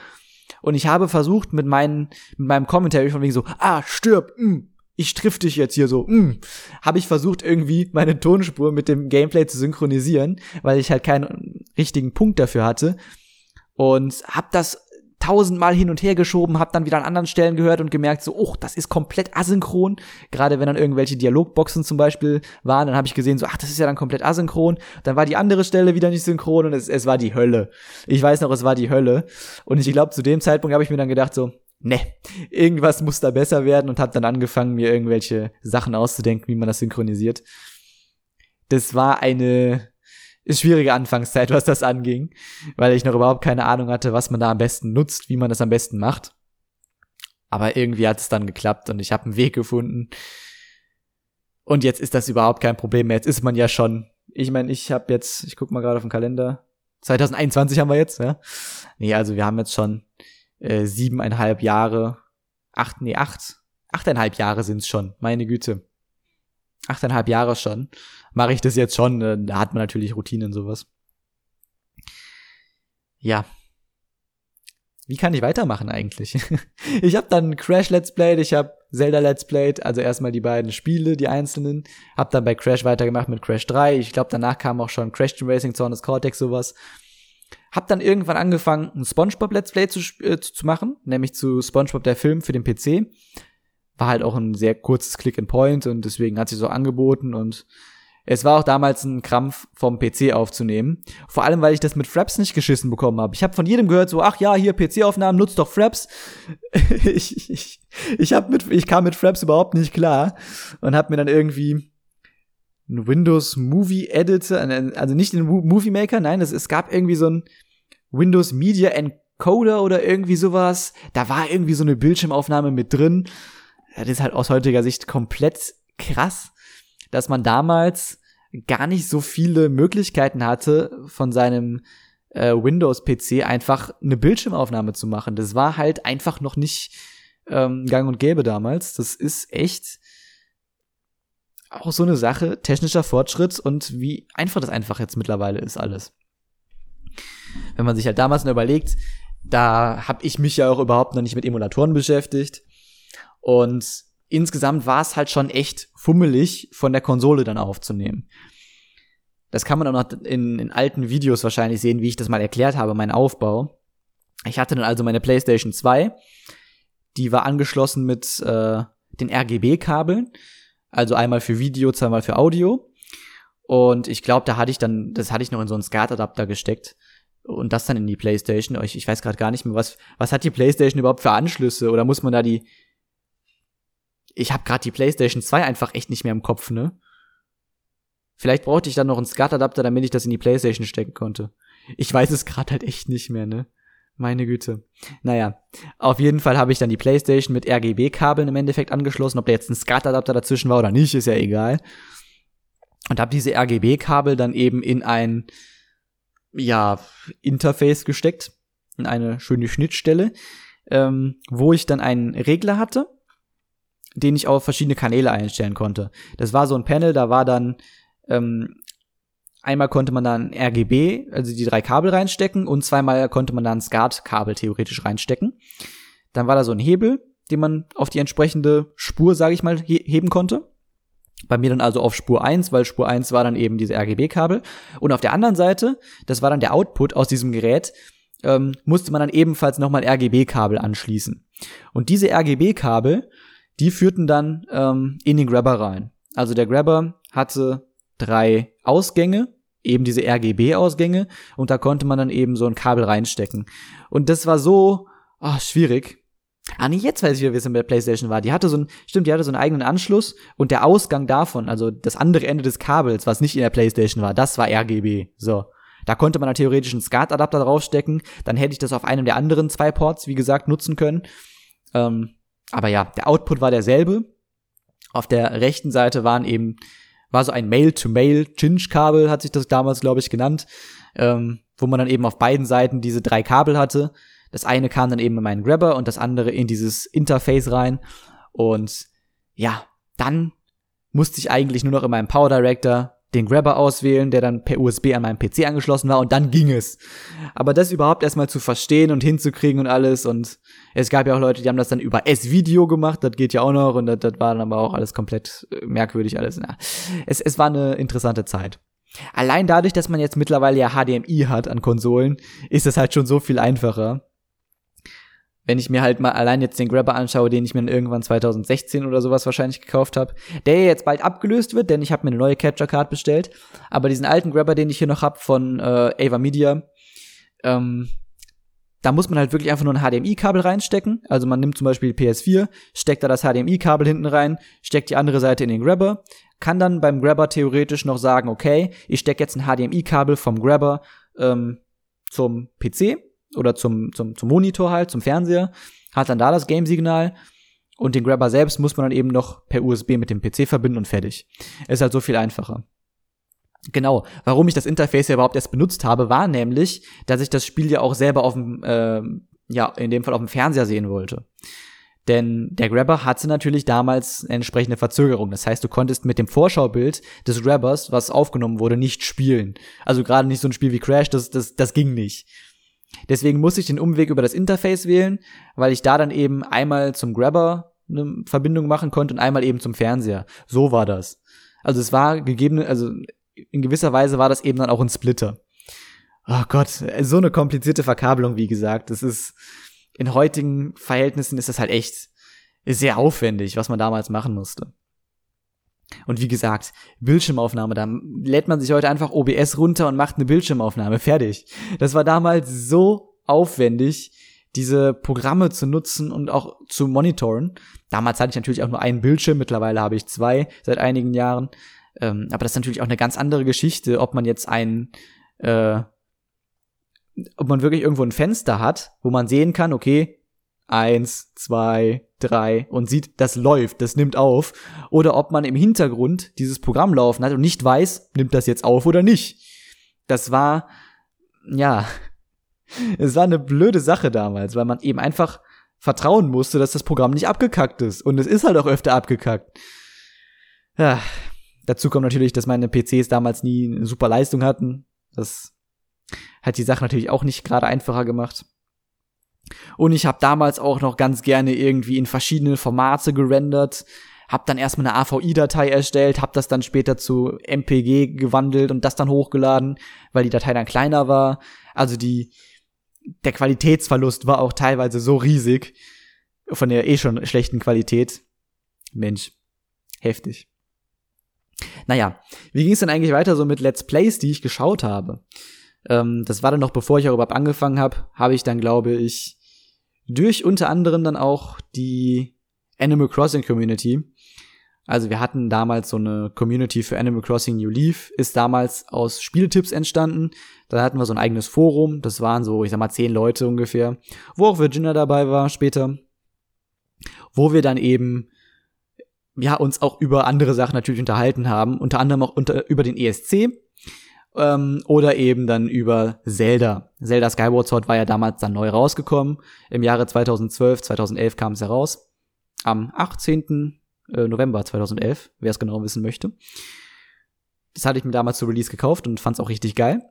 Und ich habe versucht mit, meinen, mit meinem Commentary von wegen so, ah, stirb, mh, mm, ich triff dich jetzt hier so, mm, habe ich versucht irgendwie meine Tonspur mit dem Gameplay zu synchronisieren, weil ich halt keinen richtigen Punkt dafür hatte und hab das tausendmal hin und her geschoben, hab dann wieder an anderen Stellen gehört und gemerkt, so, oh, das ist komplett asynchron. Gerade wenn dann irgendwelche Dialogboxen zum Beispiel waren, dann habe ich gesehen, so, ach, das ist ja dann komplett asynchron. Dann war die andere Stelle wieder nicht synchron und es, es war die Hölle. Ich weiß noch, es war die Hölle. Und ich glaube, zu dem Zeitpunkt habe ich mir dann gedacht, so, ne, irgendwas muss da besser werden und hab dann angefangen, mir irgendwelche Sachen auszudenken, wie man das synchronisiert. Das war eine schwierige Anfangszeit, was das anging, weil ich noch überhaupt keine Ahnung hatte, was man da am besten nutzt, wie man das am besten macht. Aber irgendwie hat es dann geklappt und ich habe einen Weg gefunden. Und jetzt ist das überhaupt kein Problem mehr. Jetzt ist man ja schon. Ich meine, ich habe jetzt, ich guck mal gerade auf den Kalender. 2021 haben wir jetzt, ja. Nee, also wir haben jetzt schon äh, siebeneinhalb Jahre, acht, nee, acht, achteinhalb Jahre sind's schon, meine Güte. Achteinhalb Jahre schon mache ich das jetzt schon. Äh, da hat man natürlich Routinen sowas. Ja. Wie kann ich weitermachen eigentlich? ich habe dann Crash Let's Played, ich habe Zelda Let's Played, also erstmal die beiden Spiele, die einzelnen. Hab dann bei Crash weitergemacht mit Crash 3. Ich glaube, danach kam auch schon Crash Team Racing, Zorn des Cortex, sowas. Hab dann irgendwann angefangen, ein SpongeBob Let's Play zu, äh, zu machen, nämlich zu SpongeBob der Film für den PC. War halt auch ein sehr kurzes Click and Point und deswegen hat sich so angeboten und es war auch damals ein Krampf vom PC aufzunehmen. Vor allem, weil ich das mit Fraps nicht geschissen bekommen habe. Ich habe von jedem gehört so, ach ja, hier PC-Aufnahmen, nutzt doch Fraps. ich, ich, ich, hab mit, ich kam mit Fraps überhaupt nicht klar und habe mir dann irgendwie Windows Movie Editor, also nicht den Movie Maker, nein, es, es gab irgendwie so ein Windows Media Encoder oder irgendwie sowas. Da war irgendwie so eine Bildschirmaufnahme mit drin. Das ist halt aus heutiger Sicht komplett krass dass man damals gar nicht so viele Möglichkeiten hatte, von seinem äh, Windows-PC einfach eine Bildschirmaufnahme zu machen. Das war halt einfach noch nicht ähm, gang und gäbe damals. Das ist echt auch so eine Sache, technischer Fortschritt und wie einfach das einfach jetzt mittlerweile ist alles. Wenn man sich halt damals nur überlegt, da habe ich mich ja auch überhaupt noch nicht mit Emulatoren beschäftigt und insgesamt war es halt schon echt fummelig von der Konsole dann aufzunehmen. Das kann man auch noch in, in alten Videos wahrscheinlich sehen, wie ich das mal erklärt habe, mein Aufbau. Ich hatte dann also meine PlayStation 2, die war angeschlossen mit äh, den RGB-Kabeln, also einmal für Video, zweimal für Audio. Und ich glaube, da hatte ich dann, das hatte ich noch in so einen SCART-Adapter gesteckt und das dann in die PlayStation. Ich, ich weiß gerade gar nicht mehr, was, was hat die PlayStation überhaupt für Anschlüsse? Oder muss man da die, ich habe gerade die PlayStation 2 einfach echt nicht mehr im Kopf, ne? Vielleicht brauchte ich dann noch einen SCART-Adapter, damit ich das in die PlayStation stecken konnte. Ich weiß es gerade halt echt nicht mehr, ne? Meine Güte. Naja, auf jeden Fall habe ich dann die PlayStation mit RGB-Kabeln im Endeffekt angeschlossen. Ob da jetzt ein SCART-Adapter dazwischen war oder nicht, ist ja egal. Und habe diese RGB-Kabel dann eben in ein, ja, Interface gesteckt. In eine schöne Schnittstelle, ähm, wo ich dann einen Regler hatte den ich auf verschiedene Kanäle einstellen konnte. Das war so ein Panel, da war dann ähm, einmal konnte man dann RGB, also die drei Kabel reinstecken und zweimal konnte man dann SCART-Kabel theoretisch reinstecken. Dann war da so ein Hebel, den man auf die entsprechende Spur, sage ich mal, he heben konnte. Bei mir dann also auf Spur 1, weil Spur 1 war dann eben diese RGB-Kabel. Und auf der anderen Seite, das war dann der Output aus diesem Gerät, ähm, musste man dann ebenfalls nochmal RGB-Kabel anschließen. Und diese RGB-Kabel die führten dann ähm, in den Grabber rein. Also der Grabber hatte drei Ausgänge, eben diese RGB-Ausgänge, und da konnte man dann eben so ein Kabel reinstecken. Und das war so oh, schwierig. Ah, nee, jetzt weiß ich wieder, wie es in der PlayStation war. Die hatte so ein, stimmt, die hatte so einen eigenen Anschluss und der Ausgang davon, also das andere Ende des Kabels, was nicht in der PlayStation war, das war RGB. So. Da konnte man theoretisch einen SCART-Adapter draufstecken, dann hätte ich das auf einem der anderen zwei Ports, wie gesagt, nutzen können. Ähm, aber ja, der Output war derselbe. Auf der rechten Seite waren eben, war so ein Mail-to-Mail-Chinch-Kabel, hat sich das damals, glaube ich, genannt, ähm, wo man dann eben auf beiden Seiten diese drei Kabel hatte. Das eine kam dann eben in meinen Grabber und das andere in dieses Interface rein. Und ja, dann musste ich eigentlich nur noch in meinem Power Director den Grabber auswählen, der dann per USB an meinem PC angeschlossen war und dann ging es. Aber das überhaupt erstmal zu verstehen und hinzukriegen und alles und es gab ja auch Leute, die haben das dann über S-Video gemacht, das geht ja auch noch und das, das war dann aber auch alles komplett äh, merkwürdig alles. Na, es, es war eine interessante Zeit. Allein dadurch, dass man jetzt mittlerweile ja HDMI hat an Konsolen, ist es halt schon so viel einfacher wenn ich mir halt mal allein jetzt den Grabber anschaue, den ich mir irgendwann 2016 oder sowas wahrscheinlich gekauft habe, der jetzt bald abgelöst wird, denn ich habe mir eine neue Capture Card bestellt. Aber diesen alten Grabber, den ich hier noch habe von äh, Ava Media, ähm, da muss man halt wirklich einfach nur ein HDMI-Kabel reinstecken. Also man nimmt zum Beispiel PS4, steckt da das HDMI-Kabel hinten rein, steckt die andere Seite in den Grabber, kann dann beim Grabber theoretisch noch sagen, okay, ich stecke jetzt ein HDMI-Kabel vom Grabber ähm, zum PC oder zum, zum, zum Monitor halt, zum Fernseher, hat dann da das Game-Signal und den Grabber selbst muss man dann eben noch per USB mit dem PC verbinden und fertig. Ist halt so viel einfacher. Genau, warum ich das Interface ja überhaupt erst benutzt habe, war nämlich, dass ich das Spiel ja auch selber auf dem, äh, ja, in dem Fall auf dem Fernseher sehen wollte. Denn der Grabber hatte natürlich damals eine entsprechende Verzögerung. Das heißt, du konntest mit dem Vorschaubild des Grabbers, was aufgenommen wurde, nicht spielen. Also gerade nicht so ein Spiel wie Crash, das, das, das ging nicht. Deswegen musste ich den Umweg über das Interface wählen, weil ich da dann eben einmal zum Grabber eine Verbindung machen konnte und einmal eben zum Fernseher. So war das. Also es war gegeben, also in gewisser Weise war das eben dann auch ein Splitter. Oh Gott, so eine komplizierte Verkabelung, wie gesagt. Das ist, in heutigen Verhältnissen ist das halt echt sehr aufwendig, was man damals machen musste. Und wie gesagt, Bildschirmaufnahme, da lädt man sich heute einfach OBS runter und macht eine Bildschirmaufnahme, fertig. Das war damals so aufwendig, diese Programme zu nutzen und auch zu monitoren. Damals hatte ich natürlich auch nur einen Bildschirm, mittlerweile habe ich zwei seit einigen Jahren. Ähm, aber das ist natürlich auch eine ganz andere Geschichte, ob man jetzt ein, äh, ob man wirklich irgendwo ein Fenster hat, wo man sehen kann, okay, eins, zwei, drei und sieht, das läuft, das nimmt auf. Oder ob man im Hintergrund dieses Programm laufen hat und nicht weiß, nimmt das jetzt auf oder nicht. Das war, ja, es war eine blöde Sache damals, weil man eben einfach vertrauen musste, dass das Programm nicht abgekackt ist. Und es ist halt auch öfter abgekackt. Ja, dazu kommt natürlich, dass meine PCs damals nie eine super Leistung hatten. Das hat die Sache natürlich auch nicht gerade einfacher gemacht. Und ich habe damals auch noch ganz gerne irgendwie in verschiedene Formate gerendert, habe dann erstmal eine AVI-Datei erstellt, habe das dann später zu MPG gewandelt und das dann hochgeladen, weil die Datei dann kleiner war. Also die der Qualitätsverlust war auch teilweise so riesig von der eh schon schlechten Qualität. Mensch, heftig. Naja, wie ging es denn eigentlich weiter so mit Let's Plays, die ich geschaut habe? Ähm, das war dann noch bevor ich auch überhaupt angefangen habe, habe ich dann, glaube ich, durch unter anderem dann auch die Animal Crossing Community. Also wir hatten damals so eine Community für Animal Crossing New Leaf, ist damals aus Spieltipps entstanden. Da hatten wir so ein eigenes Forum, das waren so, ich sag mal, zehn Leute ungefähr, wo auch Virginia dabei war später, wo wir dann eben ja uns auch über andere Sachen natürlich unterhalten haben, unter anderem auch unter, über den ESC, ähm, oder eben dann über Zelda. Zelda Skyward Sword war ja damals dann neu rausgekommen. Im Jahre 2012, 2011 kam es heraus. Am 18. Äh, November 2011, wer es genau wissen möchte. Das hatte ich mir damals zu Release gekauft und fand es auch richtig geil.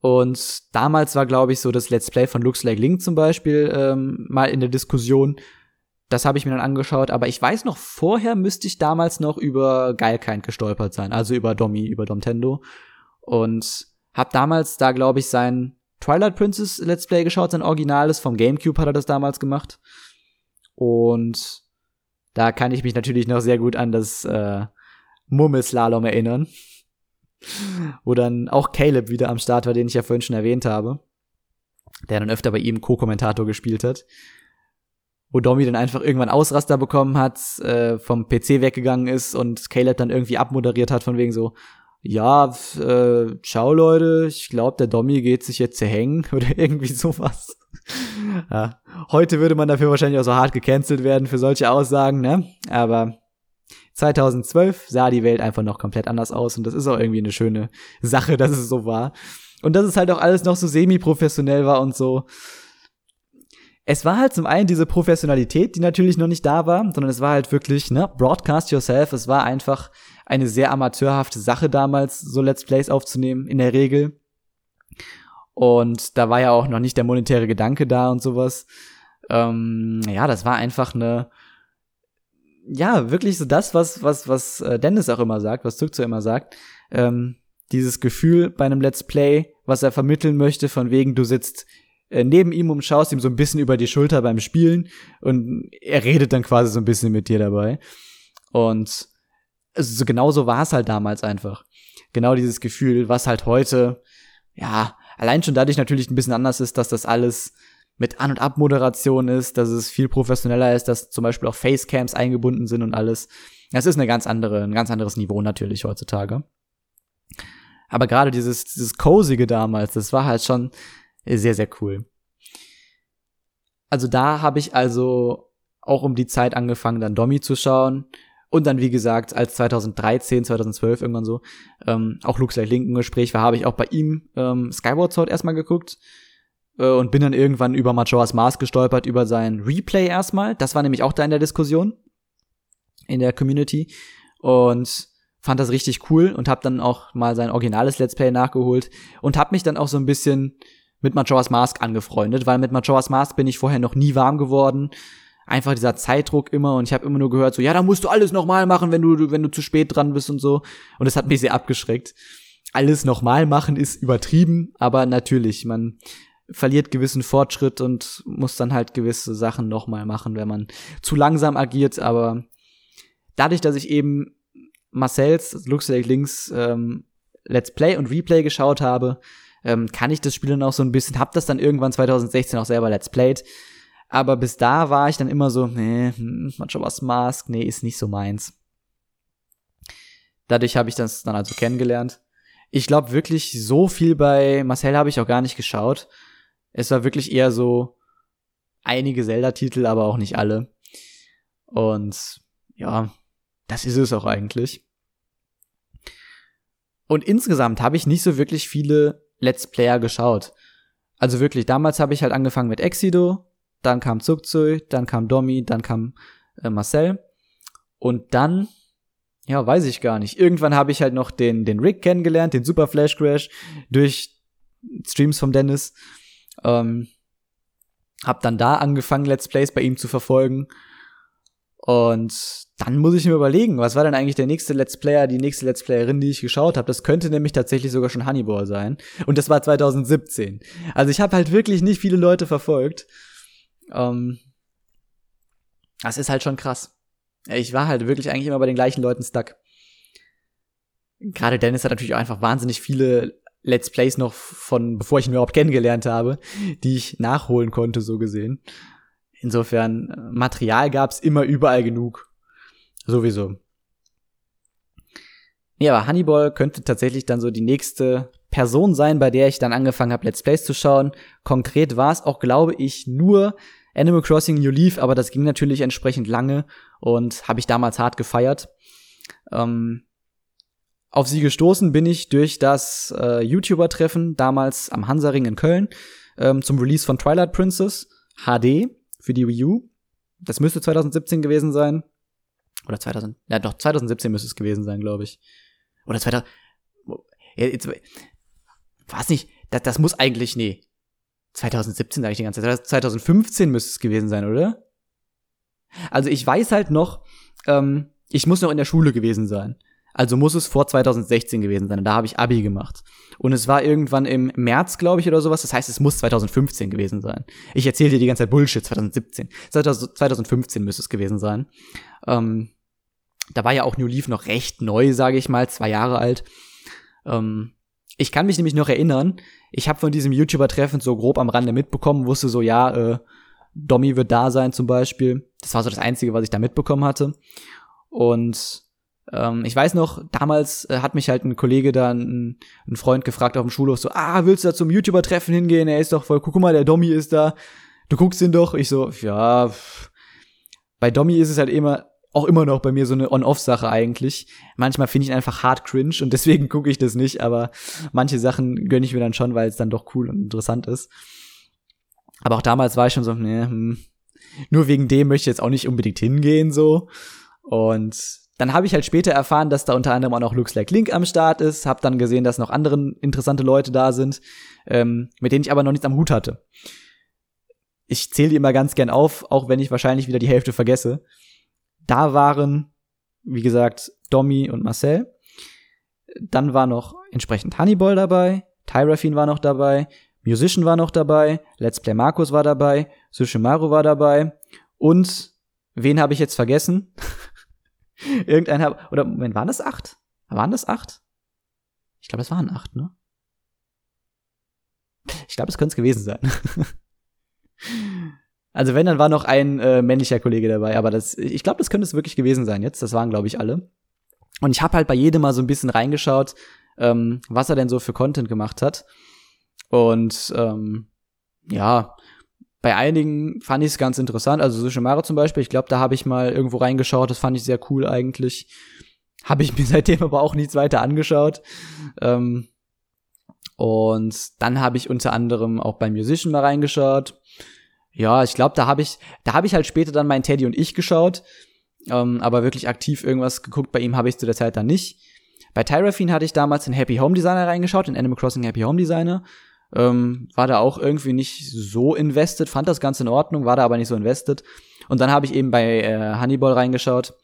Und damals war, glaube ich, so das Let's Play von Looks Like Link zum Beispiel ähm, mal in der Diskussion, das habe ich mir dann angeschaut, aber ich weiß noch, vorher müsste ich damals noch über Geilkind gestolpert sein, also über Domi, über Domtendo. Und hab damals da, glaube ich, sein Twilight Princess Let's Play geschaut, sein Originales, vom Gamecube hat er das damals gemacht. Und da kann ich mich natürlich noch sehr gut an das äh, Murmelslalom erinnern. Wo dann auch Caleb wieder am Start war, den ich ja vorhin schon erwähnt habe. der dann öfter bei ihm Co-Kommentator gespielt hat. Wo Domi dann einfach irgendwann Ausraster bekommen hat, äh, vom PC weggegangen ist und Caleb dann irgendwie abmoderiert hat, von wegen so, ja, äh, ciao Leute, ich glaube, der Domi geht sich jetzt hängen oder irgendwie sowas. ja. Heute würde man dafür wahrscheinlich auch so hart gecancelt werden für solche Aussagen, ne? Aber 2012 sah die Welt einfach noch komplett anders aus und das ist auch irgendwie eine schöne Sache, dass es so war. Und dass es halt auch alles noch so semi-professionell war und so. Es war halt zum einen diese Professionalität, die natürlich noch nicht da war, sondern es war halt wirklich, ne, broadcast yourself. Es war einfach eine sehr amateurhafte Sache damals, so Let's Plays aufzunehmen, in der Regel. Und da war ja auch noch nicht der monetäre Gedanke da und sowas. Ähm, ja, das war einfach eine, ja, wirklich so das, was, was, was äh, Dennis auch immer sagt, was Zugzo immer sagt. Ähm, dieses Gefühl bei einem Let's Play, was er vermitteln möchte, von wegen, du sitzt neben ihm und schaust ihm so ein bisschen über die Schulter beim Spielen und er redet dann quasi so ein bisschen mit dir dabei. Und also genau so war es halt damals einfach. Genau dieses Gefühl, was halt heute, ja, allein schon dadurch natürlich ein bisschen anders ist, dass das alles mit An- und Abmoderation ist, dass es viel professioneller ist, dass zum Beispiel auch Facecams eingebunden sind und alles. Das ist eine ganz andere, ein ganz anderes Niveau natürlich heutzutage. Aber gerade dieses, dieses Cosige damals, das war halt schon sehr, sehr cool. Also da habe ich also auch um die Zeit angefangen, dann Domi zu schauen. Und dann, wie gesagt, als 2013, 2012 irgendwann so, ähm, auch Luke Like Link im Gespräch war, habe ich auch bei ihm ähm, Skyward Sword erstmal geguckt äh, und bin dann irgendwann über Majora's Mask gestolpert, über sein Replay erstmal. Das war nämlich auch da in der Diskussion in der Community und fand das richtig cool und habe dann auch mal sein originales Let's Play nachgeholt und habe mich dann auch so ein bisschen mit Majora's Mask angefreundet, weil mit Majora's Mask bin ich vorher noch nie warm geworden. Einfach dieser Zeitdruck immer und ich habe immer nur gehört so, ja, da musst du alles nochmal machen, wenn du wenn du zu spät dran bist und so und das hat mich sehr abgeschreckt. Alles nochmal machen ist übertrieben, aber natürlich, man verliert gewissen Fortschritt und muss dann halt gewisse Sachen nochmal machen, wenn man zu langsam agiert. Aber dadurch, dass ich eben Marcells Lux Links ähm, Let's Play und Replay geschaut habe, ähm, kann ich das Spiel dann auch so ein bisschen, hab das dann irgendwann 2016 auch selber Let's Played. Aber bis da war ich dann immer so, nee, hm, was Mask, nee, ist nicht so meins. Dadurch habe ich das dann also kennengelernt. Ich glaube wirklich, so viel bei Marcel habe ich auch gar nicht geschaut. Es war wirklich eher so einige Zelda-Titel, aber auch nicht alle. Und ja, das ist es auch eigentlich. Und insgesamt habe ich nicht so wirklich viele Let's Player geschaut. Also wirklich, damals habe ich halt angefangen mit Exido, dann kam Zugzui, dann kam Domi, dann kam äh, Marcel. Und dann, ja, weiß ich gar nicht. Irgendwann habe ich halt noch den, den Rick kennengelernt, den Super Flash Crash, durch Streams vom Dennis. Ähm, hab dann da angefangen, Let's Plays bei ihm zu verfolgen. Und dann muss ich mir überlegen, was war denn eigentlich der nächste Let's Player, die nächste Let's Playerin, die ich geschaut habe. Das könnte nämlich tatsächlich sogar schon Honeyball sein. Und das war 2017. Also ich habe halt wirklich nicht viele Leute verfolgt. Ähm, das ist halt schon krass. Ich war halt wirklich eigentlich immer bei den gleichen Leuten stuck. Gerade Dennis hat natürlich auch einfach wahnsinnig viele Let's Plays noch von, bevor ich ihn überhaupt kennengelernt habe, die ich nachholen konnte, so gesehen. Insofern, äh, Material gab's immer überall genug. Sowieso. Ja, aber Honeyball könnte tatsächlich dann so die nächste Person sein, bei der ich dann angefangen habe, Let's Plays zu schauen. Konkret war es auch, glaube ich, nur Animal Crossing New Leaf, aber das ging natürlich entsprechend lange und habe ich damals hart gefeiert. Ähm, auf sie gestoßen bin ich durch das äh, YouTuber-Treffen damals am Hansaring in Köln ähm, zum Release von Twilight Princess HD für die Wii U. Das müsste 2017 gewesen sein. Oder 2000, ja doch, 2017 müsste es gewesen sein, glaube ich. Oder 2000, ja, jetzt, weiß nicht, das, das muss eigentlich, nee. 2017 sage ich die ganze Zeit. 2015 müsste es gewesen sein, oder? Also ich weiß halt noch, ähm, ich muss noch in der Schule gewesen sein. Also muss es vor 2016 gewesen sein. Da habe ich Abi gemacht. Und es war irgendwann im März, glaube ich, oder sowas. Das heißt, es muss 2015 gewesen sein. Ich erzähle dir die ganze Zeit Bullshit, 2017. 2015 müsste es gewesen sein. Ähm, da war ja auch New Leaf noch recht neu, sage ich mal, zwei Jahre alt. Ähm, ich kann mich nämlich noch erinnern, ich habe von diesem YouTuber-Treffen so grob am Rande mitbekommen, wusste so, ja, äh, Domi wird da sein zum Beispiel. Das war so das Einzige, was ich da mitbekommen hatte. Und ähm, ich weiß noch, damals äh, hat mich halt ein Kollege da, ein, ein, Freund gefragt auf dem Schulhof, so, ah, willst du da zum YouTuber-Treffen hingehen? Er ist doch voll, guck mal, der Domi ist da. Du guckst ihn doch. Ich so, ja, bei Domi ist es halt immer, auch immer noch bei mir so eine On-Off-Sache eigentlich. Manchmal finde ich ihn einfach hart cringe und deswegen gucke ich das nicht, aber manche Sachen gönne ich mir dann schon, weil es dann doch cool und interessant ist. Aber auch damals war ich schon so, nee, hm, nur wegen dem möchte ich jetzt auch nicht unbedingt hingehen, so. Und dann habe ich halt später erfahren, dass da unter anderem auch noch Looks Like Link am Start ist, Hab dann gesehen, dass noch andere interessante Leute da sind, ähm, mit denen ich aber noch nichts am Hut hatte. Ich zähle die immer ganz gern auf, auch wenn ich wahrscheinlich wieder die Hälfte vergesse. Da waren, wie gesagt, Domi und Marcel. Dann war noch entsprechend Honeyball dabei, Tyrafin war noch dabei, Musician war noch dabei, Let's Play Markus war dabei, Sushimaru war dabei und wen habe ich jetzt vergessen? Irgendein hab, oder Moment, waren das acht? Waren das acht? Ich glaube, es waren acht, ne? Ich glaube, es könnte es gewesen sein. also wenn, dann war noch ein äh, männlicher Kollege dabei, aber das, ich glaube, das könnte es wirklich gewesen sein jetzt. Das waren, glaube ich, alle. Und ich habe halt bei jedem mal so ein bisschen reingeschaut, ähm, was er denn so für Content gemacht hat. Und ähm, ja, bei einigen fand ich es ganz interessant. Also Sushimare zum Beispiel, ich glaube, da habe ich mal irgendwo reingeschaut. Das fand ich sehr cool eigentlich. Habe ich mir seitdem aber auch nichts weiter angeschaut. Ähm, und dann habe ich unter anderem auch bei Musician mal reingeschaut. Ja, ich glaube, da habe ich, da habe ich halt später dann mein Teddy und ich geschaut. Ähm, aber wirklich aktiv irgendwas geguckt bei ihm habe ich zu der Zeit dann nicht. Bei Tyrafin hatte ich damals in Happy Home Designer reingeschaut, in Animal Crossing Happy Home Designer. Ähm, war da auch irgendwie nicht so invested, fand das Ganze in Ordnung, war da aber nicht so invested. Und dann habe ich eben bei äh, Honeyball reingeschaut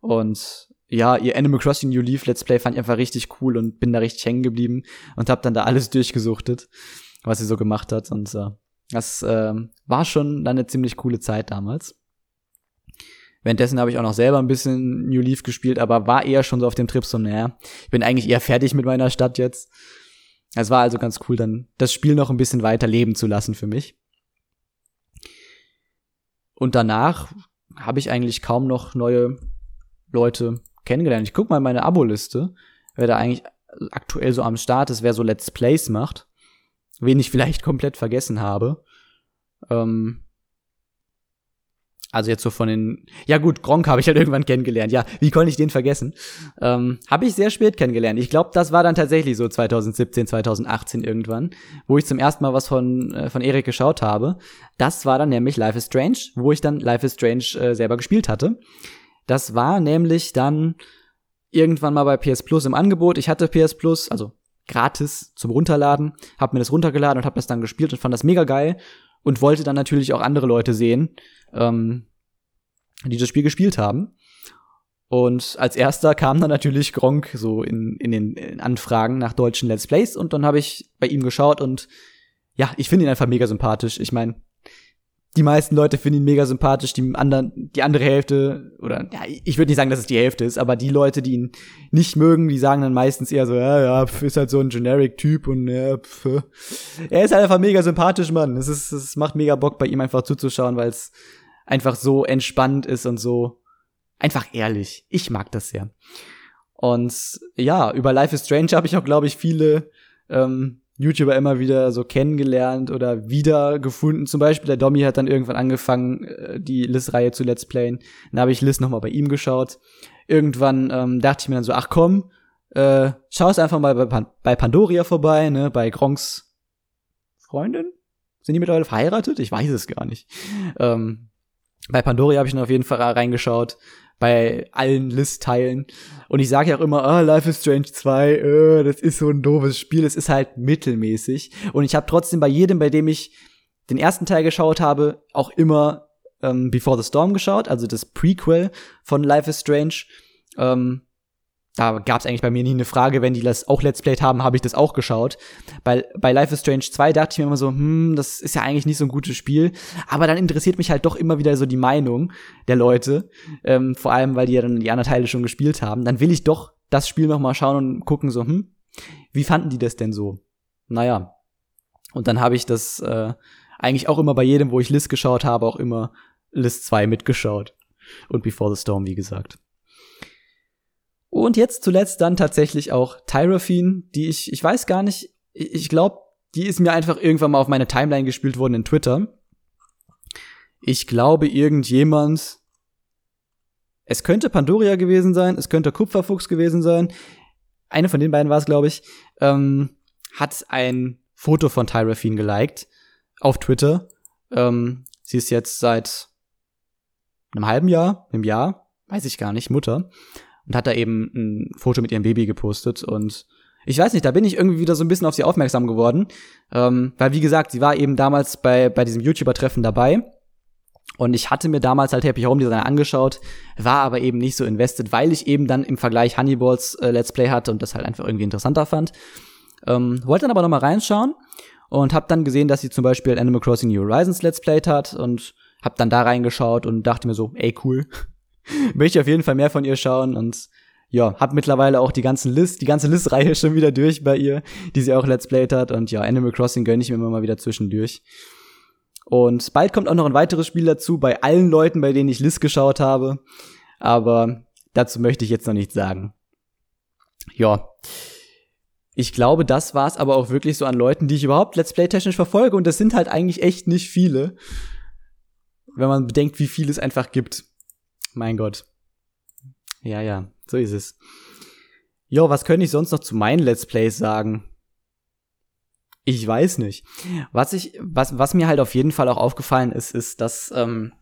und ja, ihr Animal Crossing New Leaf Let's Play fand ich einfach richtig cool und bin da richtig hängen geblieben und habe dann da alles durchgesuchtet, was sie so gemacht hat. Und äh, das äh, war schon dann eine ziemlich coole Zeit damals. Währenddessen habe ich auch noch selber ein bisschen New Leaf gespielt, aber war eher schon so auf dem Trip so, naja, ich bin eigentlich eher fertig mit meiner Stadt jetzt. Es war also ganz cool, dann das Spiel noch ein bisschen weiter leben zu lassen für mich. Und danach habe ich eigentlich kaum noch neue Leute kennengelernt. Ich guck mal in meine Abo-Liste, wer da eigentlich aktuell so am Start ist, wer so Let's Plays macht, wen ich vielleicht komplett vergessen habe. Ähm, also jetzt so von den, ja gut, Gronk habe ich halt irgendwann kennengelernt. Ja, wie konnte ich den vergessen? Ähm, habe ich sehr spät kennengelernt. Ich glaube, das war dann tatsächlich so 2017, 2018 irgendwann, wo ich zum ersten Mal was von äh, von Erik geschaut habe. Das war dann nämlich Life is Strange, wo ich dann Life is Strange äh, selber gespielt hatte. Das war nämlich dann irgendwann mal bei PS Plus im Angebot. Ich hatte PS Plus, also gratis zum Runterladen, habe mir das runtergeladen und habe das dann gespielt und fand das mega geil und wollte dann natürlich auch andere Leute sehen ähm, die das Spiel gespielt haben. Und als erster kam dann natürlich Gronk so in, in den in Anfragen nach deutschen Let's Plays und dann habe ich bei ihm geschaut und ja, ich finde ihn einfach mega sympathisch. Ich meine, die meisten Leute finden ihn mega sympathisch, die anderen, die andere Hälfte, oder ja, ich würde nicht sagen, dass es die Hälfte ist, aber die Leute, die ihn nicht mögen, die sagen dann meistens eher so, ja, ja, ist halt so ein Generic-Typ und ja, pf. er ist halt einfach mega sympathisch, Mann. Es ist, es macht mega Bock, bei ihm einfach zuzuschauen, weil es einfach so entspannt ist und so einfach ehrlich. Ich mag das sehr. Und ja, über Life is Strange habe ich auch, glaube ich, viele ähm, YouTuber immer wieder so kennengelernt oder wiedergefunden. Zum Beispiel der Domi hat dann irgendwann angefangen, äh, die Liz-Reihe zu Let's Playen. Dann habe ich Liz nochmal bei ihm geschaut. Irgendwann ähm, dachte ich mir dann so, ach komm, äh, schau es einfach mal bei, Pan bei Pandoria vorbei, ne, bei Gronks Freundin? Sind die mittlerweile verheiratet? Ich weiß es gar nicht. Ähm, bei Pandoria habe ich noch auf jeden Fall reingeschaut bei allen List-Teilen. Und ich sage ja auch immer, ah, Life is Strange 2, äh, das ist so ein doofes Spiel, es ist halt mittelmäßig. Und ich habe trotzdem bei jedem, bei dem ich den ersten Teil geschaut habe, auch immer ähm, Before the Storm geschaut, also das Prequel von Life is Strange. Ähm, da gab es eigentlich bei mir nie eine Frage, wenn die das auch Let's Played haben, habe ich das auch geschaut. Bei, bei Life is Strange 2 dachte ich mir immer so, hm, das ist ja eigentlich nicht so ein gutes Spiel. Aber dann interessiert mich halt doch immer wieder so die Meinung der Leute. Ähm, vor allem, weil die ja dann die anderen Teile schon gespielt haben. Dann will ich doch das Spiel noch mal schauen und gucken so, hm, Wie fanden die das denn so? Naja. Und dann habe ich das äh, eigentlich auch immer bei jedem, wo ich List geschaut habe, auch immer List 2 mitgeschaut. Und Before the Storm, wie gesagt. Und jetzt zuletzt dann tatsächlich auch Tyrophine, die ich, ich weiß gar nicht, ich glaube, die ist mir einfach irgendwann mal auf meine Timeline gespielt worden in Twitter. Ich glaube, irgendjemand, es könnte Pandoria gewesen sein, es könnte Kupferfuchs gewesen sein. Eine von den beiden war es, glaube ich, ähm, hat ein Foto von Tyrophine geliked auf Twitter. Ähm, sie ist jetzt seit einem halben Jahr, einem Jahr, weiß ich gar nicht, Mutter und hat da eben ein Foto mit ihrem Baby gepostet und ich weiß nicht, da bin ich irgendwie wieder so ein bisschen auf sie aufmerksam geworden, ähm, weil wie gesagt, sie war eben damals bei bei diesem YouTuber-Treffen dabei und ich hatte mir damals halt Happy Home Design angeschaut, war aber eben nicht so invested, weil ich eben dann im Vergleich Honeyballs äh, Let's Play hatte und das halt einfach irgendwie interessanter fand. Ähm, wollte dann aber noch mal reinschauen und habe dann gesehen, dass sie zum Beispiel Animal Crossing New Horizons Let's Played hat und habe dann da reingeschaut und dachte mir so, ey cool, möchte auf jeden Fall mehr von ihr schauen und ja, hab mittlerweile auch die ganzen List, die ganze List-Reihe schon wieder durch bei ihr, die sie auch Let's Played hat und ja, Animal Crossing gönne ich mir immer mal wieder zwischendurch. Und bald kommt auch noch ein weiteres Spiel dazu bei allen Leuten, bei denen ich List geschaut habe, aber dazu möchte ich jetzt noch nichts sagen. Ja. Ich glaube, das war's aber auch wirklich so an Leuten, die ich überhaupt Let's Play technisch verfolge und das sind halt eigentlich echt nicht viele. Wenn man bedenkt, wie viel es einfach gibt. Mein Gott. Ja, ja, so ist es. Jo, was könnte ich sonst noch zu meinen Let's Plays sagen? Ich weiß nicht. Was ich, was, was mir halt auf jeden Fall auch aufgefallen ist, ist, dass ähm,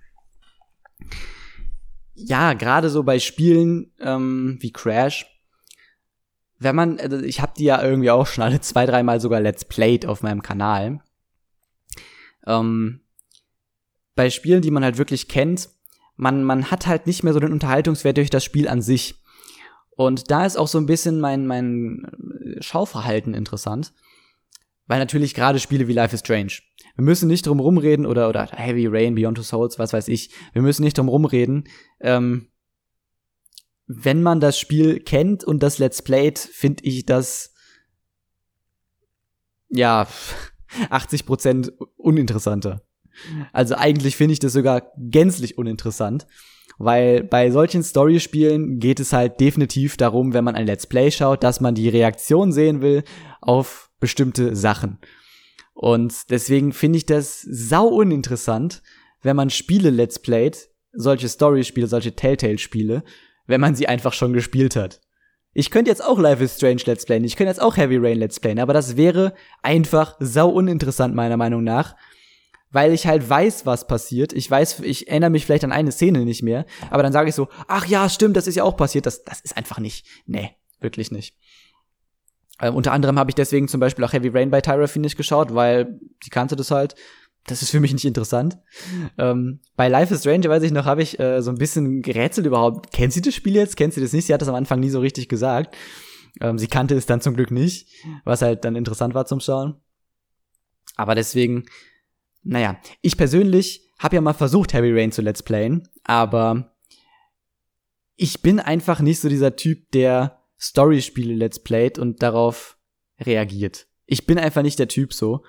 ja gerade so bei Spielen ähm, wie Crash, wenn man, also ich habe die ja irgendwie auch schon alle zwei, dreimal sogar Let's Played auf meinem Kanal. Ähm, bei Spielen, die man halt wirklich kennt, man, man hat halt nicht mehr so den Unterhaltungswert durch das Spiel an sich. Und da ist auch so ein bisschen mein, mein Schauverhalten interessant. Weil natürlich gerade Spiele wie Life is Strange. Wir müssen nicht drum rumreden oder, oder Heavy Rain, Beyond Two Souls, was weiß ich. Wir müssen nicht drum rumreden. Ähm, wenn man das Spiel kennt und das Let's Playt, finde ich das, ja, 80% uninteressanter. Also eigentlich finde ich das sogar gänzlich uninteressant, weil bei solchen Story-Spielen geht es halt definitiv darum, wenn man ein Let's Play schaut, dass man die Reaktion sehen will auf bestimmte Sachen. Und deswegen finde ich das sau uninteressant, wenn man Spiele Let's Playt, solche Story-Spiele, solche Telltale-Spiele, wenn man sie einfach schon gespielt hat. Ich könnte jetzt auch Life is Strange Let's Playen, ich könnte jetzt auch Heavy Rain Let's Playen, aber das wäre einfach sau uninteressant meiner Meinung nach, weil ich halt weiß, was passiert. Ich weiß, ich erinnere mich vielleicht an eine Szene nicht mehr, aber dann sage ich so, ach ja, stimmt, das ist ja auch passiert. Das, das ist einfach nicht. Nee, wirklich nicht. Ähm, unter anderem habe ich deswegen zum Beispiel auch Heavy Rain bei Tyra Finish geschaut, weil die kannte das halt. Das ist für mich nicht interessant. Ähm, bei Life is Strange, weiß ich noch, habe ich äh, so ein bisschen gerätselt überhaupt. Kennt sie das Spiel jetzt? Kennt sie das nicht? Sie hat das am Anfang nie so richtig gesagt. Ähm, sie kannte es dann zum Glück nicht, was halt dann interessant war zum Schauen. Aber deswegen naja, ich persönlich habe ja mal versucht, Heavy Rain zu Let's Playen, aber ich bin einfach nicht so dieser Typ, der Story-Spiele Let's Playt und darauf reagiert. Ich bin einfach nicht der Typ so,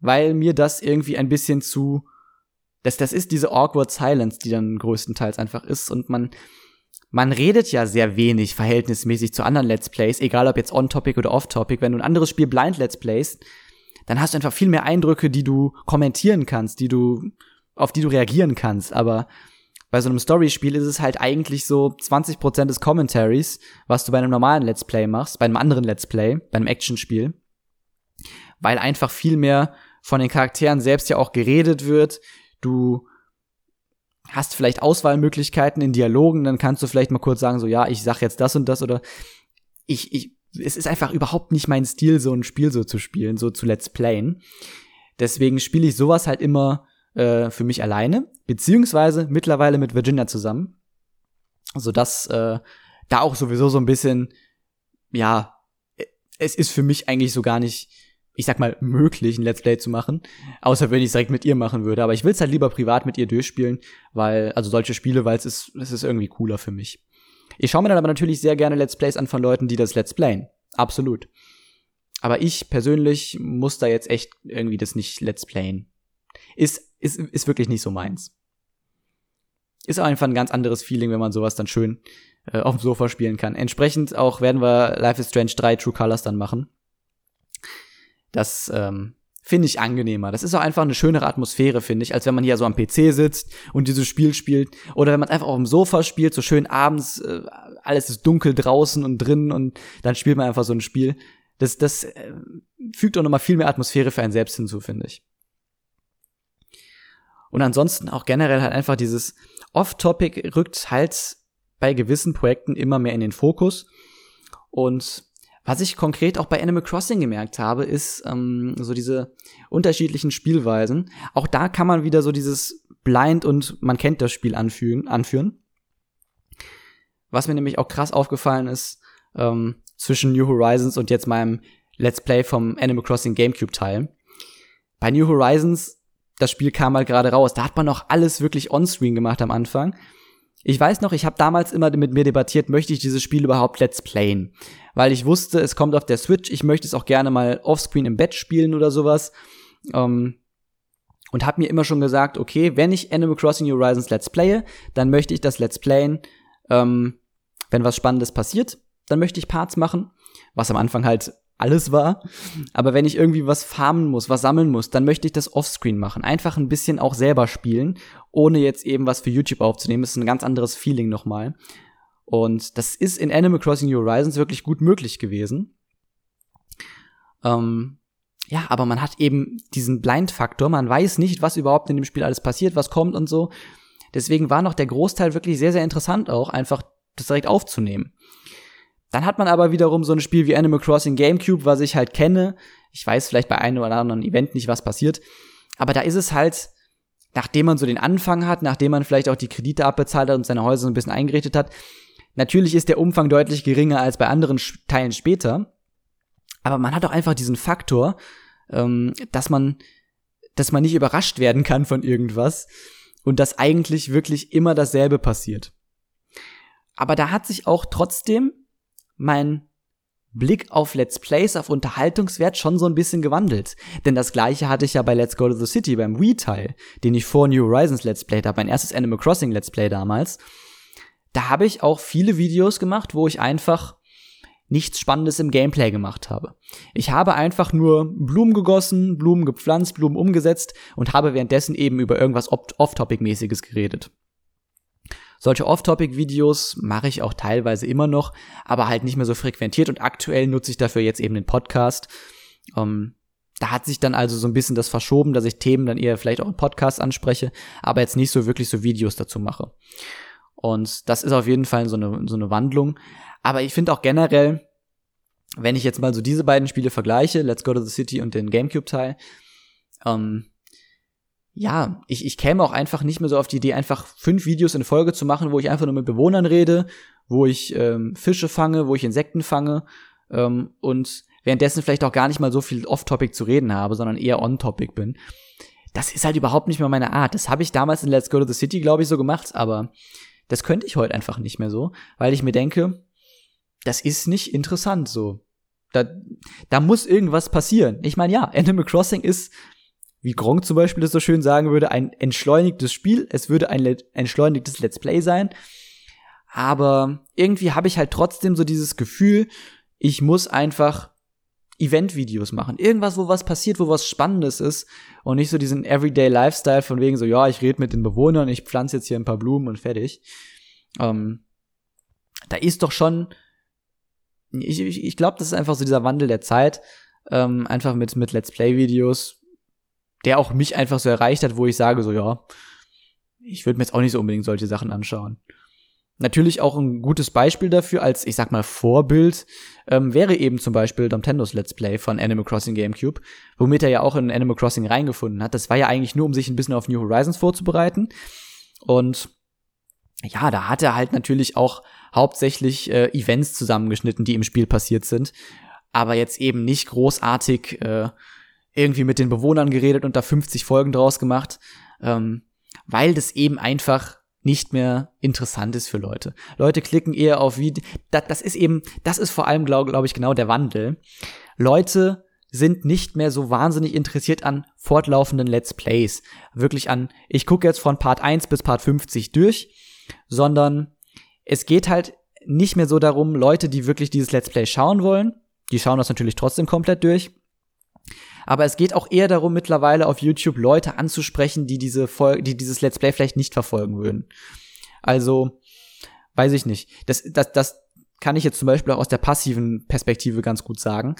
weil mir das irgendwie ein bisschen zu das, das ist diese awkward silence, die dann größtenteils einfach ist und man, man redet ja sehr wenig verhältnismäßig zu anderen Let's Plays, egal ob jetzt on-topic oder off-topic. Wenn du ein anderes Spiel blind Let's Plays, dann hast du einfach viel mehr Eindrücke, die du kommentieren kannst, die du, auf die du reagieren kannst. Aber bei so einem Story-Spiel ist es halt eigentlich so 20% des Commentaries, was du bei einem normalen Let's Play machst, bei einem anderen Let's Play, bei einem Action-Spiel. Weil einfach viel mehr von den Charakteren selbst ja auch geredet wird. Du hast vielleicht Auswahlmöglichkeiten in Dialogen, dann kannst du vielleicht mal kurz sagen, so ja, ich sag jetzt das und das oder ich, ich es ist einfach überhaupt nicht mein Stil, so ein Spiel so zu spielen, so zu Let's Playen. Deswegen spiele ich sowas halt immer äh, für mich alleine, beziehungsweise mittlerweile mit Virginia zusammen. Sodass äh, da auch sowieso so ein bisschen, ja, es ist für mich eigentlich so gar nicht, ich sag mal, möglich, ein Let's Play zu machen. Außer wenn ich es direkt mit ihr machen würde. Aber ich will es halt lieber privat mit ihr durchspielen, weil, also solche Spiele, weil es ist, es ist irgendwie cooler für mich. Ich schaue mir dann aber natürlich sehr gerne Let's Plays an von Leuten, die das Let's Playen. Absolut. aber ich persönlich muss da jetzt echt irgendwie das nicht Let's Playen. Ist, ist, ist wirklich nicht so meins. Ist einfach ein ganz anderes Feeling, wenn man sowas dann schön äh, auf dem Sofa spielen kann. Entsprechend auch werden wir Life is Strange 3 True Colors dann machen. Das ähm, finde ich angenehmer. Das ist auch einfach eine schönere Atmosphäre, finde ich, als wenn man hier so am PC sitzt und dieses Spiel spielt. Oder wenn man einfach auf dem Sofa spielt, so schön abends, äh, alles ist dunkel draußen und drin und dann spielt man einfach so ein Spiel. Das, das äh, fügt auch nochmal viel mehr Atmosphäre für einen selbst hinzu, finde ich. Und ansonsten auch generell halt einfach dieses Off-Topic rückt halt bei gewissen Projekten immer mehr in den Fokus. Und was ich konkret auch bei Animal Crossing gemerkt habe, ist ähm, so diese unterschiedlichen Spielweisen. Auch da kann man wieder so dieses Blind und man kennt das Spiel anführen. anführen. Was mir nämlich auch krass aufgefallen ist, ähm, zwischen New Horizons und jetzt meinem Let's Play vom Animal Crossing GameCube Teil. Bei New Horizons, das Spiel kam halt gerade raus, da hat man noch alles wirklich onscreen gemacht am Anfang. Ich weiß noch, ich habe damals immer mit mir debattiert, möchte ich dieses Spiel überhaupt Let's Playen? Weil ich wusste, es kommt auf der Switch, ich möchte es auch gerne mal offscreen im Bett spielen oder sowas. Ähm, und habe mir immer schon gesagt, okay, wenn ich Animal Crossing Horizons Let's Playe, dann möchte ich das Let's Playen, ähm, wenn was Spannendes passiert, dann möchte ich Parts machen, was am Anfang halt alles war. Aber wenn ich irgendwie was farmen muss, was sammeln muss, dann möchte ich das offscreen machen. Einfach ein bisschen auch selber spielen, ohne jetzt eben was für YouTube aufzunehmen. Das ist ein ganz anderes Feeling nochmal. Und das ist in Animal Crossing New Horizons wirklich gut möglich gewesen. Ähm, ja, aber man hat eben diesen Blind-Faktor. Man weiß nicht, was überhaupt in dem Spiel alles passiert, was kommt und so. Deswegen war noch der Großteil wirklich sehr, sehr interessant auch, einfach das direkt aufzunehmen. Dann hat man aber wiederum so ein Spiel wie Animal Crossing GameCube, was ich halt kenne. Ich weiß vielleicht bei einem oder anderen Event nicht, was passiert. Aber da ist es halt, nachdem man so den Anfang hat, nachdem man vielleicht auch die Kredite abbezahlt hat und seine Häuser so ein bisschen eingerichtet hat, natürlich ist der Umfang deutlich geringer als bei anderen Teilen später. Aber man hat auch einfach diesen Faktor, ähm, dass man, dass man nicht überrascht werden kann von irgendwas und dass eigentlich wirklich immer dasselbe passiert. Aber da hat sich auch trotzdem mein Blick auf Let's Plays, auf Unterhaltungswert schon so ein bisschen gewandelt. Denn das gleiche hatte ich ja bei Let's Go to the City, beim Wii-Teil, den ich vor New Horizons Let's Play habe, mein erstes Animal Crossing Let's Play damals. Da habe ich auch viele Videos gemacht, wo ich einfach nichts Spannendes im Gameplay gemacht habe. Ich habe einfach nur Blumen gegossen, Blumen gepflanzt, Blumen umgesetzt und habe währenddessen eben über irgendwas Off-Topic-mäßiges geredet. Solche Off-Topic-Videos mache ich auch teilweise immer noch, aber halt nicht mehr so frequentiert und aktuell nutze ich dafür jetzt eben den Podcast. Ähm, da hat sich dann also so ein bisschen das verschoben, dass ich Themen dann eher vielleicht auch im Podcast anspreche, aber jetzt nicht so wirklich so Videos dazu mache. Und das ist auf jeden Fall so eine, so eine Wandlung. Aber ich finde auch generell, wenn ich jetzt mal so diese beiden Spiele vergleiche, Let's Go to the City und den GameCube-Teil, ähm, ja, ich, ich käme auch einfach nicht mehr so auf die Idee, einfach fünf Videos in Folge zu machen, wo ich einfach nur mit Bewohnern rede, wo ich ähm, Fische fange, wo ich Insekten fange ähm, und währenddessen vielleicht auch gar nicht mal so viel off-topic zu reden habe, sondern eher on-topic bin. Das ist halt überhaupt nicht mehr meine Art. Das habe ich damals in Let's Go to the City, glaube ich, so gemacht, aber das könnte ich heute einfach nicht mehr so, weil ich mir denke, das ist nicht interessant so. Da, da muss irgendwas passieren. Ich meine, ja, Animal Crossing ist wie Gronk zum Beispiel das so schön sagen würde, ein entschleunigtes Spiel. Es würde ein entschleunigtes Let's Play sein. Aber irgendwie habe ich halt trotzdem so dieses Gefühl, ich muss einfach Event-Videos machen. Irgendwas, wo was passiert, wo was Spannendes ist. Und nicht so diesen Everyday Lifestyle von wegen so, ja, ich rede mit den Bewohnern, ich pflanze jetzt hier ein paar Blumen und fertig. Ähm, da ist doch schon, ich, ich, ich glaube, das ist einfach so dieser Wandel der Zeit. Ähm, einfach mit, mit Let's Play-Videos der auch mich einfach so erreicht hat, wo ich sage so, ja, ich würde mir jetzt auch nicht so unbedingt solche Sachen anschauen. Natürlich auch ein gutes Beispiel dafür als, ich sag mal, Vorbild ähm, wäre eben zum Beispiel Nintendos Let's Play von Animal Crossing GameCube, womit er ja auch in Animal Crossing reingefunden hat. Das war ja eigentlich nur, um sich ein bisschen auf New Horizons vorzubereiten. Und ja, da hat er halt natürlich auch hauptsächlich äh, Events zusammengeschnitten, die im Spiel passiert sind, aber jetzt eben nicht großartig äh, irgendwie mit den Bewohnern geredet und da 50 Folgen draus gemacht, ähm, weil das eben einfach nicht mehr interessant ist für Leute. Leute klicken eher auf wie das, das ist eben, das ist vor allem glaube glaub ich genau der Wandel. Leute sind nicht mehr so wahnsinnig interessiert an fortlaufenden Let's Plays, wirklich an ich gucke jetzt von Part 1 bis Part 50 durch, sondern es geht halt nicht mehr so darum, Leute, die wirklich dieses Let's Play schauen wollen, die schauen das natürlich trotzdem komplett durch. Aber es geht auch eher darum, mittlerweile auf YouTube Leute anzusprechen, die diese Folge, die dieses Let's Play vielleicht nicht verfolgen würden. Also, weiß ich nicht. Das, das, das kann ich jetzt zum Beispiel auch aus der passiven Perspektive ganz gut sagen.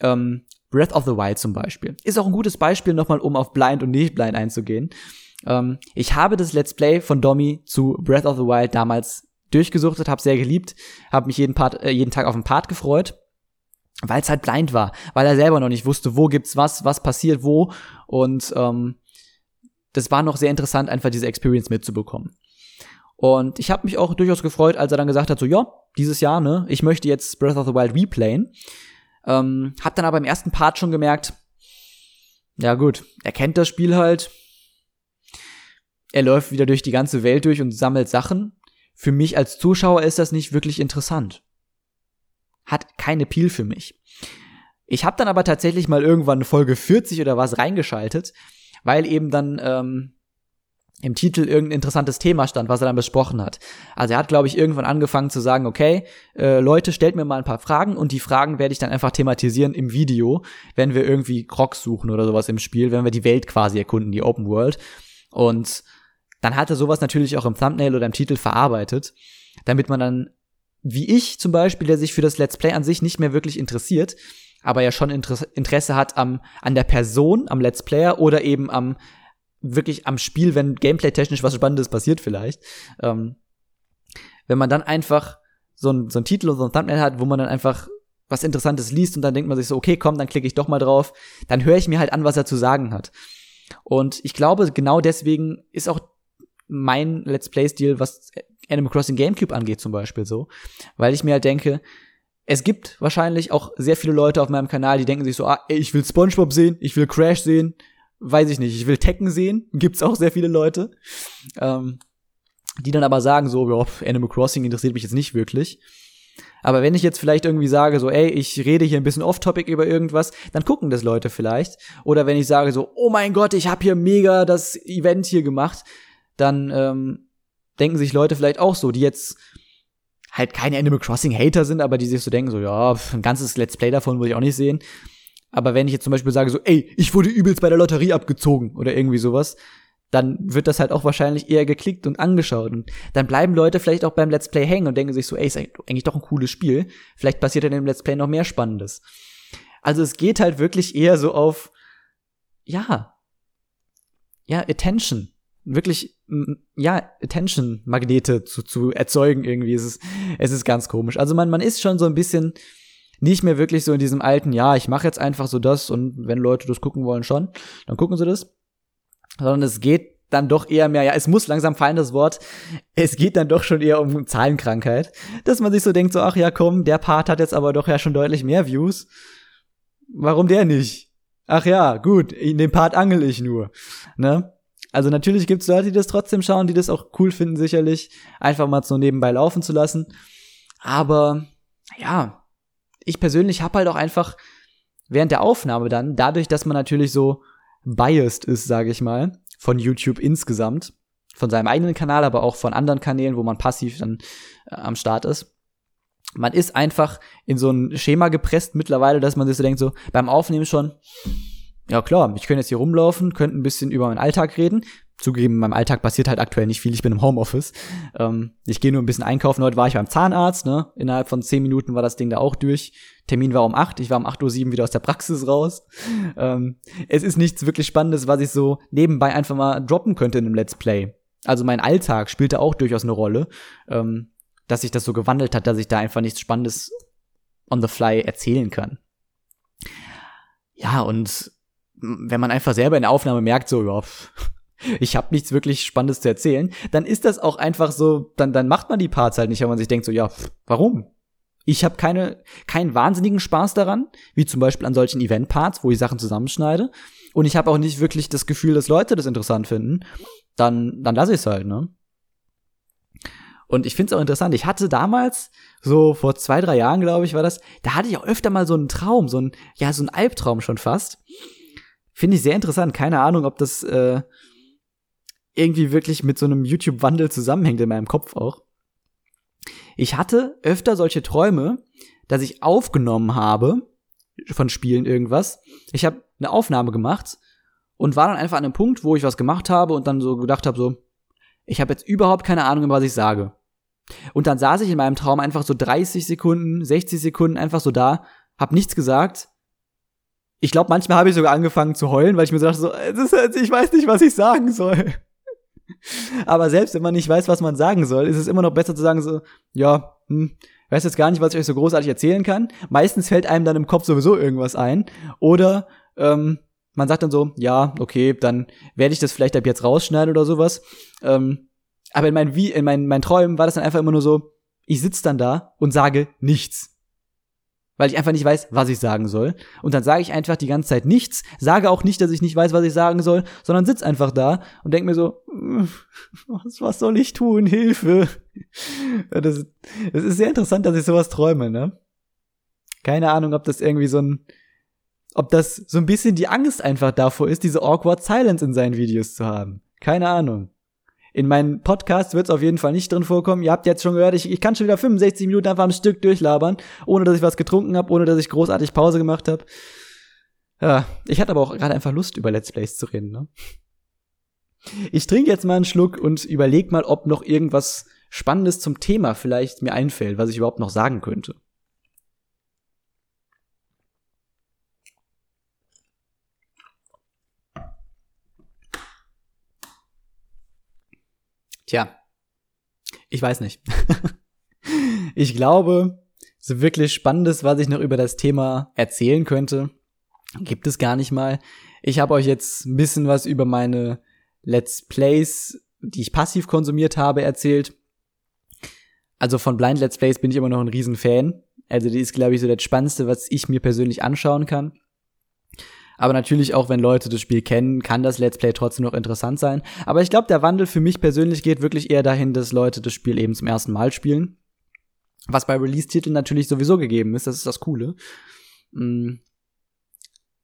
Ähm, Breath of the Wild zum Beispiel. Ist auch ein gutes Beispiel nochmal, um auf Blind und nicht Blind einzugehen. Ähm, ich habe das Let's Play von Domi zu Breath of the Wild damals durchgesuchtet, habe sehr geliebt, habe mich jeden, Part, äh, jeden Tag auf den Part gefreut, weil es halt blind war, weil er selber noch nicht wusste, wo gibt's was, was passiert wo und ähm, das war noch sehr interessant, einfach diese Experience mitzubekommen. Und ich habe mich auch durchaus gefreut, als er dann gesagt hat, so ja, dieses Jahr, ne, ich möchte jetzt Breath of the Wild replayen. Ähm, hab dann aber im ersten Part schon gemerkt, ja gut, er kennt das Spiel halt. Er läuft wieder durch die ganze Welt durch und sammelt Sachen für mich als Zuschauer ist das nicht wirklich interessant. Hat keine Appeal für mich. Ich habe dann aber tatsächlich mal irgendwann Folge 40 oder was reingeschaltet, weil eben dann ähm, im Titel irgendein interessantes Thema stand, was er dann besprochen hat. Also er hat, glaube ich, irgendwann angefangen zu sagen, okay, äh, Leute, stellt mir mal ein paar Fragen und die Fragen werde ich dann einfach thematisieren im Video, wenn wir irgendwie Crocs suchen oder sowas im Spiel, wenn wir die Welt quasi erkunden, die Open World. Und dann hat er sowas natürlich auch im Thumbnail oder im Titel verarbeitet, damit man dann, wie ich zum Beispiel, der sich für das Let's Play an sich nicht mehr wirklich interessiert, aber ja schon Interesse hat am, an der Person, am Let's Player oder eben am, wirklich am Spiel, wenn gameplay-technisch was Spannendes passiert vielleicht. Ähm, wenn man dann einfach so ein, so ein Titel und so ein Thumbnail hat, wo man dann einfach was Interessantes liest und dann denkt man sich so, okay, komm, dann klicke ich doch mal drauf, dann höre ich mir halt an, was er zu sagen hat. Und ich glaube, genau deswegen ist auch mein Let's Play-Stil, was Animal Crossing GameCube angeht, zum Beispiel so. Weil ich mir halt denke, es gibt wahrscheinlich auch sehr viele Leute auf meinem Kanal, die denken sich so, ah, ich will SpongeBob sehen, ich will Crash sehen, weiß ich nicht, ich will Tekken sehen, gibt's auch sehr viele Leute, ähm, die dann aber sagen so, ja, Animal Crossing interessiert mich jetzt nicht wirklich. Aber wenn ich jetzt vielleicht irgendwie sage, so, ey, ich rede hier ein bisschen off-topic über irgendwas, dann gucken das Leute vielleicht. Oder wenn ich sage so, oh mein Gott, ich habe hier mega das Event hier gemacht, dann ähm, denken sich Leute vielleicht auch so, die jetzt halt keine Animal Crossing Hater sind, aber die sich so denken, so, ja, ein ganzes Let's Play davon würde ich auch nicht sehen. Aber wenn ich jetzt zum Beispiel sage, so, ey, ich wurde übelst bei der Lotterie abgezogen oder irgendwie sowas, dann wird das halt auch wahrscheinlich eher geklickt und angeschaut. Und dann bleiben Leute vielleicht auch beim Let's Play hängen und denken sich so, ey, ist eigentlich doch ein cooles Spiel. Vielleicht passiert in dem Let's Play noch mehr Spannendes. Also es geht halt wirklich eher so auf, ja, ja, Attention wirklich ja Attention Magnete zu, zu erzeugen irgendwie. Es ist es ist ganz komisch. Also man man ist schon so ein bisschen nicht mehr wirklich so in diesem alten ja ich mache jetzt einfach so das und wenn Leute das gucken wollen schon dann gucken sie das. Sondern es geht dann doch eher mehr ja es muss langsam fallen das Wort. Es geht dann doch schon eher um Zahlenkrankheit. Dass man sich so denkt so ach ja komm der Part hat jetzt aber doch ja schon deutlich mehr Views. Warum der nicht? Ach ja gut in dem Part angel ich nur ne also natürlich gibt's Leute, die das trotzdem schauen, die das auch cool finden, sicherlich, einfach mal so nebenbei laufen zu lassen. Aber ja, ich persönlich habe halt auch einfach während der Aufnahme dann, dadurch, dass man natürlich so biased ist, sage ich mal, von YouTube insgesamt, von seinem eigenen Kanal, aber auch von anderen Kanälen, wo man passiv dann äh, am Start ist. Man ist einfach in so ein Schema gepresst mittlerweile, dass man sich so denkt, so beim Aufnehmen schon, ja klar, ich könnte jetzt hier rumlaufen, könnte ein bisschen über meinen Alltag reden. Zugegeben, in meinem Alltag passiert halt aktuell nicht viel, ich bin im Homeoffice. Ähm, ich gehe nur ein bisschen einkaufen. Heute war ich beim Zahnarzt, ne? Innerhalb von zehn Minuten war das Ding da auch durch. Termin war um acht, ich war um acht Uhr sieben wieder aus der Praxis raus. Ähm, es ist nichts wirklich Spannendes, was ich so nebenbei einfach mal droppen könnte in einem Let's Play. Also mein Alltag spielte auch durchaus eine Rolle, ähm, dass sich das so gewandelt hat, dass ich da einfach nichts Spannendes on the fly erzählen kann. Ja, und wenn man einfach selber in der Aufnahme merkt, so, ja, ich habe nichts wirklich Spannendes zu erzählen, dann ist das auch einfach so, dann, dann macht man die Parts halt nicht, wenn man sich denkt, so, ja, warum? Ich habe keine, keinen wahnsinnigen Spaß daran, wie zum Beispiel an solchen Event-Parts, wo ich Sachen zusammenschneide. Und ich habe auch nicht wirklich das Gefühl, dass Leute das interessant finden. Dann, dann lasse ich es halt, ne? Und ich finde es auch interessant. Ich hatte damals, so vor zwei, drei Jahren, glaube ich, war das, da hatte ich auch öfter mal so einen Traum, so ein, ja, so ein Albtraum schon fast. Finde ich sehr interessant. Keine Ahnung, ob das äh, irgendwie wirklich mit so einem YouTube-Wandel zusammenhängt in meinem Kopf auch. Ich hatte öfter solche Träume, dass ich aufgenommen habe von Spielen irgendwas. Ich habe eine Aufnahme gemacht und war dann einfach an einem Punkt, wo ich was gemacht habe und dann so gedacht habe, so, ich habe jetzt überhaupt keine Ahnung, was ich sage. Und dann saß ich in meinem Traum einfach so 30 Sekunden, 60 Sekunden einfach so da, hab nichts gesagt. Ich glaube, manchmal habe ich sogar angefangen zu heulen, weil ich mir so dachte, so, ist, ich weiß nicht, was ich sagen soll. Aber selbst wenn man nicht weiß, was man sagen soll, ist es immer noch besser zu sagen so, ja, hm, weiß jetzt gar nicht, was ich euch so großartig erzählen kann. Meistens fällt einem dann im Kopf sowieso irgendwas ein. Oder ähm, man sagt dann so, ja, okay, dann werde ich das vielleicht ab jetzt rausschneiden oder sowas. Ähm, aber in meinen, wie, in meinen, meinen Träumen war das dann einfach immer nur so, ich sitze dann da und sage nichts. Weil ich einfach nicht weiß, was ich sagen soll. Und dann sage ich einfach die ganze Zeit nichts, sage auch nicht, dass ich nicht weiß, was ich sagen soll, sondern sitz einfach da und denk mir so, was, was soll ich tun? Hilfe. Das, das ist sehr interessant, dass ich sowas träume, ne? Keine Ahnung, ob das irgendwie so ein, ob das so ein bisschen die Angst einfach davor ist, diese awkward Silence in seinen Videos zu haben. Keine Ahnung. In meinen Podcasts wird es auf jeden Fall nicht drin vorkommen. Ihr habt jetzt schon gehört, ich, ich kann schon wieder 65 Minuten einfach am Stück durchlabern, ohne dass ich was getrunken habe, ohne dass ich großartig Pause gemacht habe. Ja, ich hatte aber auch gerade einfach Lust, über Let's Plays zu reden. Ne? Ich trinke jetzt mal einen Schluck und überleg mal, ob noch irgendwas Spannendes zum Thema vielleicht mir einfällt, was ich überhaupt noch sagen könnte. Tja, ich weiß nicht. ich glaube, so wirklich Spannendes, was ich noch über das Thema erzählen könnte, gibt es gar nicht mal. Ich habe euch jetzt ein bisschen was über meine Let's Plays, die ich passiv konsumiert habe, erzählt. Also von Blind Let's Plays bin ich immer noch ein Riesenfan. Also die ist, glaube ich, so das Spannendste, was ich mir persönlich anschauen kann. Aber natürlich auch, wenn Leute das Spiel kennen, kann das Let's Play trotzdem noch interessant sein. Aber ich glaube, der Wandel für mich persönlich geht wirklich eher dahin, dass Leute das Spiel eben zum ersten Mal spielen. Was bei Release-Titeln natürlich sowieso gegeben ist, das ist das Coole. Mm.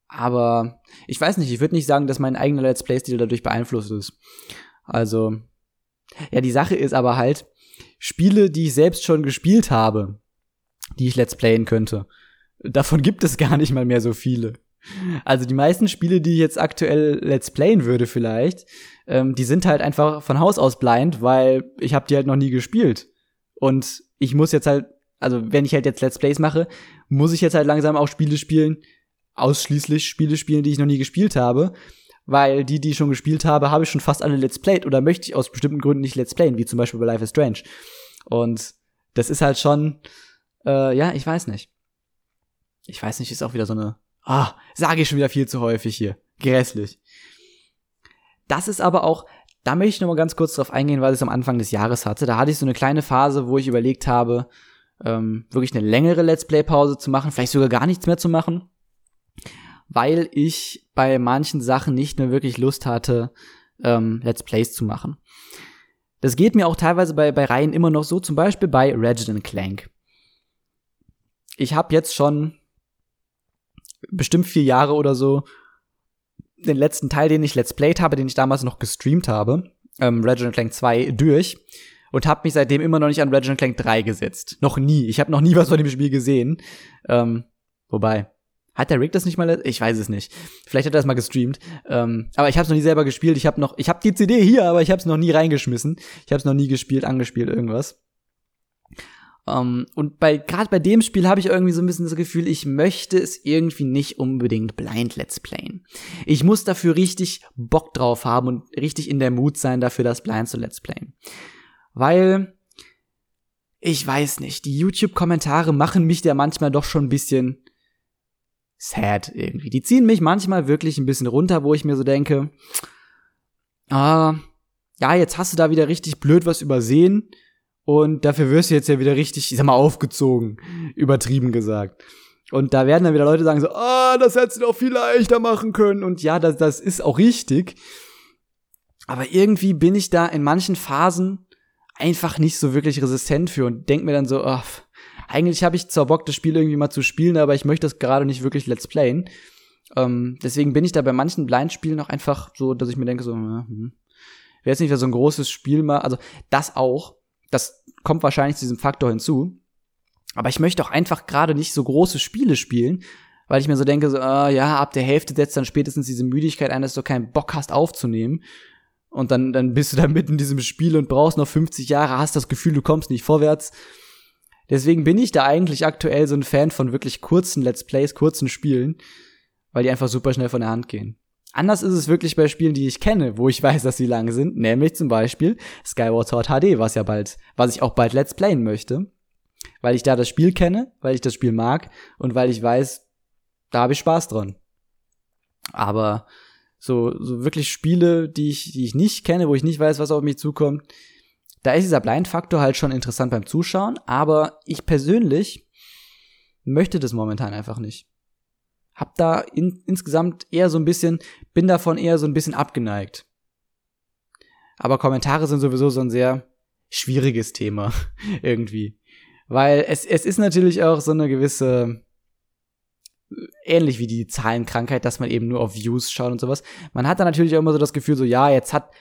Aber ich weiß nicht, ich würde nicht sagen, dass mein eigener Let's Play-Stil dadurch beeinflusst ist. Also, ja, die Sache ist aber halt, Spiele, die ich selbst schon gespielt habe, die ich Let's Playen könnte, davon gibt es gar nicht mal mehr so viele. Also die meisten Spiele, die ich jetzt aktuell Let's Playen würde vielleicht, ähm, die sind halt einfach von Haus aus blind, weil ich habe die halt noch nie gespielt. Und ich muss jetzt halt, also wenn ich halt jetzt Let's Plays mache, muss ich jetzt halt langsam auch Spiele spielen, ausschließlich Spiele spielen, die ich noch nie gespielt habe. Weil die, die ich schon gespielt habe, habe ich schon fast alle Let's Played oder möchte ich aus bestimmten Gründen nicht Let's Playen, wie zum Beispiel bei Life is Strange. Und das ist halt schon, äh, ja, ich weiß nicht. Ich weiß nicht, ist auch wieder so eine Ah, sage ich schon wieder viel zu häufig hier. Grässlich. Das ist aber auch, da möchte ich noch mal ganz kurz drauf eingehen, weil ich es am Anfang des Jahres hatte. Da hatte ich so eine kleine Phase, wo ich überlegt habe, ähm, wirklich eine längere Let's Play-Pause zu machen, vielleicht sogar gar nichts mehr zu machen, weil ich bei manchen Sachen nicht mehr wirklich Lust hatte, ähm, Let's Plays zu machen. Das geht mir auch teilweise bei, bei Reihen immer noch so, zum Beispiel bei Resident Clank. Ich habe jetzt schon bestimmt vier Jahre oder so den letzten Teil, den ich Let's Played habe, den ich damals noch gestreamt habe, ähm, Reginald Clank 2, durch und habe mich seitdem immer noch nicht an Reginald Clank 3 gesetzt. Noch nie. Ich habe noch nie was von dem Spiel gesehen. Ähm, wobei, hat der Rick das nicht mal? Ich weiß es nicht. Vielleicht hat er das mal gestreamt. Ähm, aber ich habe es noch nie selber gespielt. Ich habe noch, ich habe die CD hier, aber ich habe es noch nie reingeschmissen. Ich habe es noch nie gespielt, angespielt, irgendwas. Um, ähm, und bei gerade bei dem Spiel habe ich irgendwie so ein bisschen das Gefühl, ich möchte es irgendwie nicht unbedingt blind Let's Playen. Ich muss dafür richtig Bock drauf haben und richtig in der Mut sein, dafür das blind zu Let's Playen. Weil ich weiß nicht, die YouTube-Kommentare machen mich ja manchmal doch schon ein bisschen sad irgendwie. Die ziehen mich manchmal wirklich ein bisschen runter, wo ich mir so denke, ah, ja, jetzt hast du da wieder richtig blöd was übersehen und dafür wirst du jetzt ja wieder richtig, ich sag mal, aufgezogen, übertrieben gesagt. Und da werden dann wieder Leute sagen so, ah, oh, das hättest du doch viel leichter machen können. Und ja, das, das ist auch richtig. Aber irgendwie bin ich da in manchen Phasen einfach nicht so wirklich resistent für und denk mir dann so, oh, eigentlich habe ich zwar Bock, das Spiel irgendwie mal zu spielen, aber ich möchte das gerade nicht wirklich let's playen. Ähm, deswegen bin ich da bei manchen Blindspielen auch einfach so, dass ich mir denke, so, hm, wäre jetzt nicht so ein großes Spiel mal, also das auch, das kommt wahrscheinlich zu diesem Faktor hinzu. Aber ich möchte auch einfach gerade nicht so große Spiele spielen, weil ich mir so denke, so, äh, ja, ab der Hälfte setzt dann spätestens diese Müdigkeit ein, dass du keinen Bock hast aufzunehmen. Und dann, dann bist du da mitten in diesem Spiel und brauchst noch 50 Jahre, hast das Gefühl, du kommst nicht vorwärts. Deswegen bin ich da eigentlich aktuell so ein Fan von wirklich kurzen Let's Plays, kurzen Spielen, weil die einfach super schnell von der Hand gehen. Anders ist es wirklich bei Spielen, die ich kenne, wo ich weiß, dass sie lang sind, nämlich zum Beispiel Skyward Sword HD, was ja bald, was ich auch bald Let's Playen möchte, weil ich da das Spiel kenne, weil ich das Spiel mag und weil ich weiß, da habe ich Spaß dran. Aber so, so wirklich Spiele, die ich, die ich nicht kenne, wo ich nicht weiß, was auf mich zukommt, da ist dieser Blind-Faktor halt schon interessant beim Zuschauen, aber ich persönlich möchte das momentan einfach nicht. Hab da in, insgesamt eher so ein bisschen, bin davon eher so ein bisschen abgeneigt. Aber Kommentare sind sowieso so ein sehr schwieriges Thema irgendwie. Weil es, es ist natürlich auch so eine gewisse, ähnlich wie die Zahlenkrankheit, dass man eben nur auf Views schaut und sowas. Man hat da natürlich auch immer so das Gefühl, so, ja, jetzt hat,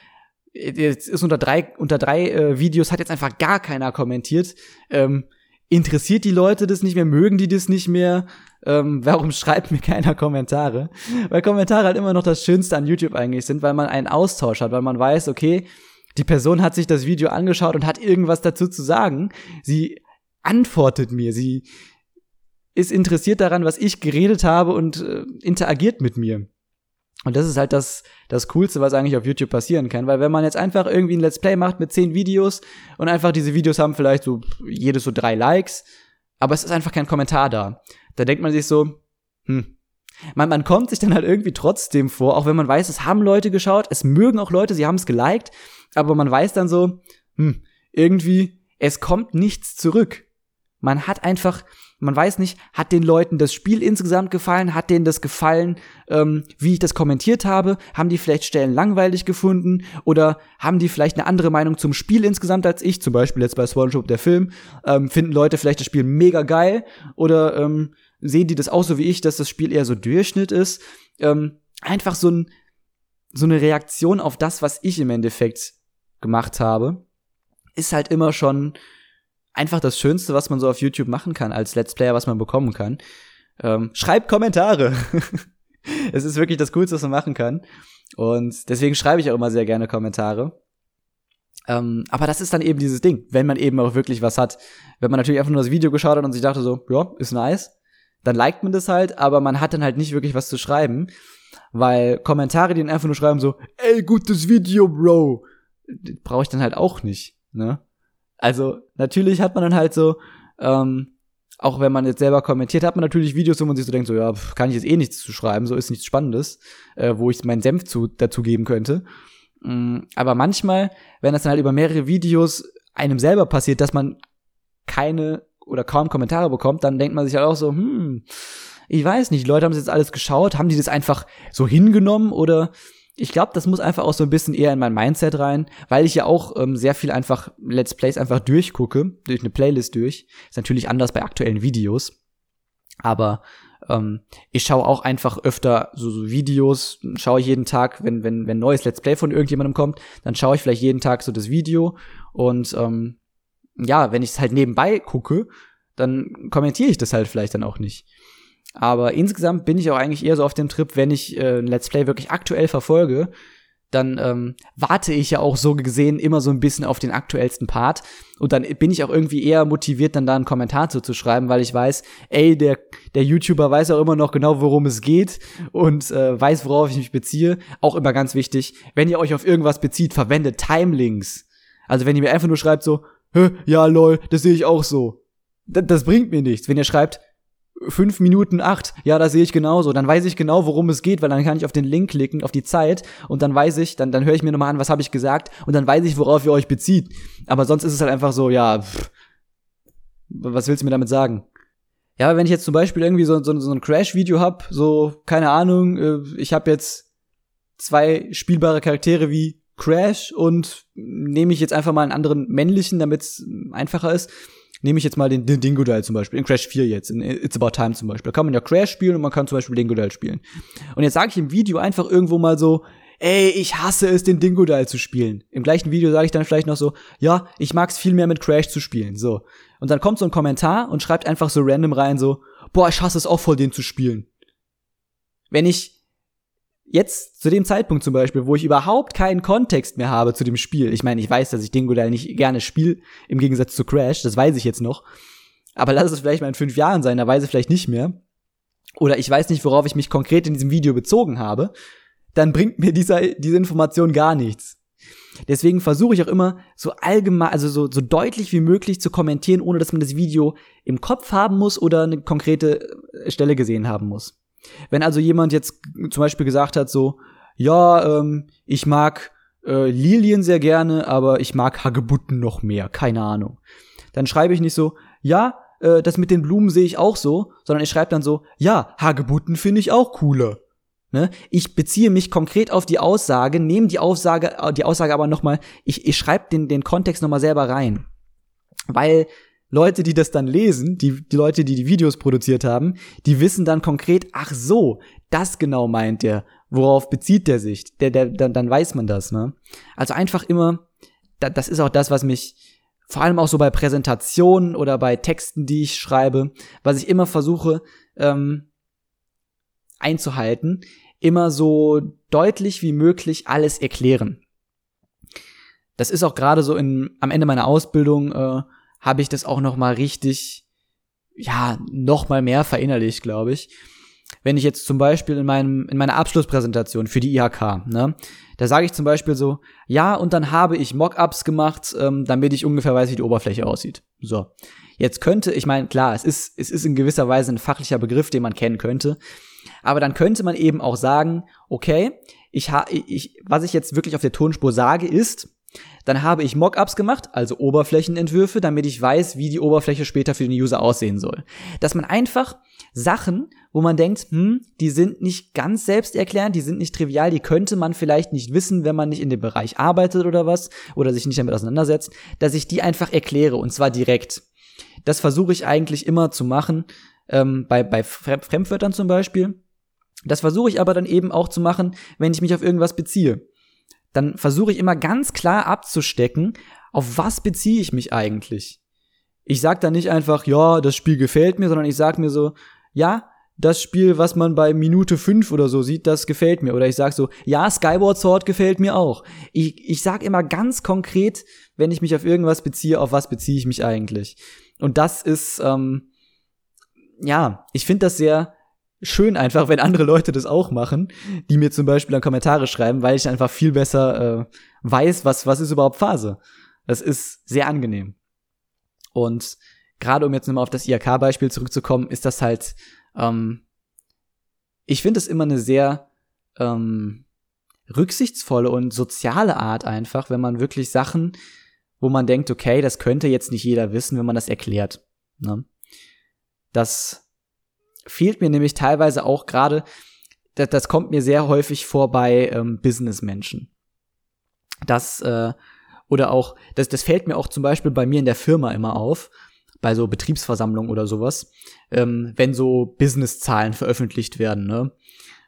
jetzt ist unter drei, unter drei äh, Videos hat jetzt einfach gar keiner kommentiert. Ähm, interessiert die Leute das nicht mehr? Mögen die das nicht mehr? Ähm, warum schreibt mir keiner Kommentare? Weil Kommentare halt immer noch das Schönste an YouTube eigentlich sind, weil man einen Austausch hat, weil man weiß, okay, die Person hat sich das Video angeschaut und hat irgendwas dazu zu sagen. Sie antwortet mir, sie ist interessiert daran, was ich geredet habe und äh, interagiert mit mir. Und das ist halt das, das Coolste, was eigentlich auf YouTube passieren kann. Weil wenn man jetzt einfach irgendwie ein Let's Play macht mit zehn Videos und einfach diese Videos haben vielleicht so jedes so drei Likes, aber es ist einfach kein Kommentar da. Da denkt man sich so, hm. Man, man kommt sich dann halt irgendwie trotzdem vor, auch wenn man weiß, es haben Leute geschaut, es mögen auch Leute, sie haben es geliked, aber man weiß dann so, hm, irgendwie, es kommt nichts zurück. Man hat einfach, man weiß nicht, hat den Leuten das Spiel insgesamt gefallen, hat denen das gefallen, ähm, wie ich das kommentiert habe, haben die vielleicht Stellen langweilig gefunden? Oder haben die vielleicht eine andere Meinung zum Spiel insgesamt als ich, zum Beispiel jetzt bei Swanshop der Film, ähm, finden Leute vielleicht das Spiel mega geil? Oder ähm, sehen die das auch so wie ich, dass das Spiel eher so Durchschnitt ist, ähm, einfach so ein so eine Reaktion auf das, was ich im Endeffekt gemacht habe, ist halt immer schon einfach das Schönste, was man so auf YouTube machen kann, als Let's Player, was man bekommen kann. Ähm, schreibt Kommentare. es ist wirklich das Coolste, was man machen kann. Und deswegen schreibe ich auch immer sehr gerne Kommentare. Ähm, aber das ist dann eben dieses Ding, wenn man eben auch wirklich was hat. Wenn man natürlich einfach nur das Video geschaut hat und sich dachte so, ja, ist nice, dann liked man das halt, aber man hat dann halt nicht wirklich was zu schreiben. Weil Kommentare, die dann einfach nur schreiben so, ey, gutes Video, Bro, brauche ich dann halt auch nicht, ne? Also natürlich hat man dann halt so, ähm, auch wenn man jetzt selber kommentiert, hat man natürlich Videos, wo man sich so denkt, so ja, kann ich jetzt eh nichts zu schreiben, so ist nichts Spannendes, äh, wo ich meinen Senf zu, dazu geben könnte. Ähm, aber manchmal, wenn das dann halt über mehrere Videos einem selber passiert, dass man keine oder kaum Kommentare bekommt, dann denkt man sich halt auch so, hm, ich weiß nicht, Leute haben das jetzt alles geschaut, haben die das einfach so hingenommen oder ich glaube, das muss einfach auch so ein bisschen eher in mein Mindset rein, weil ich ja auch ähm, sehr viel einfach Let's Plays einfach durchgucke, durch eine Playlist durch. Ist natürlich anders bei aktuellen Videos. Aber ähm, ich schaue auch einfach öfter so, so Videos, schaue ich jeden Tag, wenn, wenn, wenn neues Let's Play von irgendjemandem kommt, dann schaue ich vielleicht jeden Tag so das Video. Und ähm, ja, wenn ich es halt nebenbei gucke, dann kommentiere ich das halt vielleicht dann auch nicht. Aber insgesamt bin ich auch eigentlich eher so auf dem Trip, wenn ich äh, Let's Play wirklich aktuell verfolge, dann ähm, warte ich ja auch so gesehen immer so ein bisschen auf den aktuellsten Part. Und dann bin ich auch irgendwie eher motiviert, dann da einen Kommentar zu, zu schreiben, weil ich weiß, ey, der, der YouTuber weiß auch immer noch genau, worum es geht und äh, weiß, worauf ich mich beziehe. Auch immer ganz wichtig, wenn ihr euch auf irgendwas bezieht, verwendet Timelinks. Also wenn ihr mir einfach nur schreibt so, ja lol, das sehe ich auch so. D das bringt mir nichts. Wenn ihr schreibt, fünf Minuten acht, ja, da sehe ich genauso. Dann weiß ich genau, worum es geht, weil dann kann ich auf den Link klicken, auf die Zeit und dann weiß ich, dann, dann höre ich mir nochmal an, was habe ich gesagt und dann weiß ich, worauf ihr euch bezieht. Aber sonst ist es halt einfach so, ja, pff, was willst du mir damit sagen? Ja, wenn ich jetzt zum Beispiel irgendwie so, so, so ein Crash-Video hab, so, keine Ahnung, äh, ich habe jetzt zwei spielbare Charaktere wie Crash und nehme ich jetzt einfach mal einen anderen männlichen, damit es einfacher ist. Nehme ich jetzt mal den, den Dingodile zum Beispiel, in Crash 4 jetzt, in It's About Time zum Beispiel. Da kann man ja Crash spielen und man kann zum Beispiel Dingodile spielen. Und jetzt sage ich im Video einfach irgendwo mal so, ey, ich hasse es, den Dingodile zu spielen. Im gleichen Video sage ich dann vielleicht noch so, ja, ich mag es viel mehr mit Crash zu spielen. So. Und dann kommt so ein Kommentar und schreibt einfach so random rein, so, boah, ich hasse es auch voll, den zu spielen. Wenn ich jetzt zu dem Zeitpunkt zum Beispiel, wo ich überhaupt keinen Kontext mehr habe zu dem Spiel, ich meine, ich weiß, dass ich Dingodile nicht gerne spiele, im Gegensatz zu Crash, das weiß ich jetzt noch, aber lass es vielleicht mal in fünf Jahren sein, da weiß ich vielleicht nicht mehr. Oder ich weiß nicht, worauf ich mich konkret in diesem Video bezogen habe dann bringt mir dieser, diese Information gar nichts. Deswegen versuche ich auch immer so allgemein, also so, so deutlich wie möglich zu kommentieren, ohne dass man das Video im Kopf haben muss oder eine konkrete äh, Stelle gesehen haben muss. Wenn also jemand jetzt zum Beispiel gesagt hat, so, ja, ähm, ich mag äh, Lilien sehr gerne, aber ich mag Hagebutten noch mehr, keine Ahnung. Dann schreibe ich nicht so, ja, äh, das mit den Blumen sehe ich auch so, sondern ich schreibe dann so, ja, Hagebutten finde ich auch cooler. Ne? Ich beziehe mich konkret auf die Aussage, nehme die Aussage, die Aussage aber nochmal, ich, ich schreibe den, den Kontext nochmal selber rein. Weil Leute, die das dann lesen, die, die Leute, die die Videos produziert haben, die wissen dann konkret, ach so, das genau meint der. Worauf bezieht der sich? Der, der, dann, dann weiß man das, ne? Also einfach immer, da, das ist auch das, was mich vor allem auch so bei Präsentationen oder bei Texten, die ich schreibe, was ich immer versuche ähm, einzuhalten, immer so deutlich wie möglich alles erklären. Das ist auch gerade so in, am Ende meiner Ausbildung, äh, habe ich das auch noch mal richtig, ja, noch mal mehr verinnerlicht, glaube ich. Wenn ich jetzt zum Beispiel in meinem, in meiner Abschlusspräsentation für die IHK, ne, da sage ich zum Beispiel so, ja, und dann habe ich Mockups gemacht, ähm, damit ich ungefähr weiß, wie die Oberfläche aussieht. So. Jetzt könnte, ich meine, klar, es ist, es ist in gewisser Weise ein fachlicher Begriff, den man kennen könnte. Aber dann könnte man eben auch sagen, okay, ich, ha ich, was ich jetzt wirklich auf der Tonspur sage, ist, dann habe ich Mockups gemacht, also Oberflächenentwürfe, damit ich weiß, wie die Oberfläche später für den User aussehen soll. Dass man einfach Sachen, wo man denkt, hm, die sind nicht ganz selbsterklärend, die sind nicht trivial, die könnte man vielleicht nicht wissen, wenn man nicht in dem Bereich arbeitet oder was, oder sich nicht damit auseinandersetzt, dass ich die einfach erkläre und zwar direkt. Das versuche ich eigentlich immer zu machen, ähm, bei, bei Fremdwörtern zum Beispiel. Das versuche ich aber dann eben auch zu machen, wenn ich mich auf irgendwas beziehe. Dann versuche ich immer ganz klar abzustecken, auf was beziehe ich mich eigentlich. Ich sag dann nicht einfach, ja, das Spiel gefällt mir, sondern ich sag mir so, ja, das Spiel, was man bei Minute 5 oder so sieht, das gefällt mir. Oder ich sag so, ja, Skyward Sword gefällt mir auch. Ich, ich sag immer ganz konkret, wenn ich mich auf irgendwas beziehe, auf was beziehe ich mich eigentlich. Und das ist, ähm, ja, ich finde das sehr schön einfach, wenn andere Leute das auch machen, die mir zum Beispiel dann Kommentare schreiben, weil ich einfach viel besser äh, weiß, was, was ist überhaupt Phase. Das ist sehr angenehm. Und gerade um jetzt nochmal auf das IHK-Beispiel zurückzukommen, ist das halt, ähm, ich finde es immer eine sehr ähm, rücksichtsvolle und soziale Art einfach, wenn man wirklich Sachen, wo man denkt, okay, das könnte jetzt nicht jeder wissen, wenn man das erklärt. Ne? Das fehlt mir nämlich teilweise auch gerade, das, das kommt mir sehr häufig vor bei ähm, Businessmenschen. Das, äh, oder auch, das, das fällt mir auch zum Beispiel bei mir in der Firma immer auf, bei so Betriebsversammlungen oder sowas, ähm, wenn so Businesszahlen veröffentlicht werden, ne?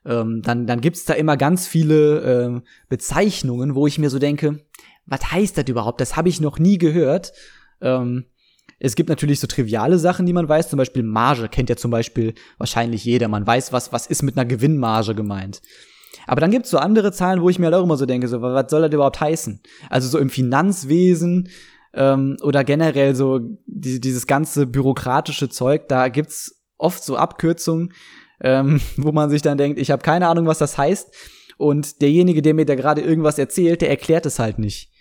Ähm, dann, dann gibt's da immer ganz viele äh, Bezeichnungen, wo ich mir so denke, was heißt das überhaupt? Das habe ich noch nie gehört. Ähm, es gibt natürlich so triviale Sachen, die man weiß, zum Beispiel Marge kennt ja zum Beispiel wahrscheinlich jeder. Man weiß, was, was ist mit einer Gewinnmarge gemeint. Aber dann gibt's so andere Zahlen, wo ich mir halt auch immer so denke, so, was soll das überhaupt heißen? Also so im Finanzwesen ähm, oder generell so die, dieses ganze bürokratische Zeug, da gibt's oft so Abkürzungen, ähm, wo man sich dann denkt, ich habe keine Ahnung, was das heißt. Und derjenige, der mir da gerade irgendwas erzählt, der erklärt es halt nicht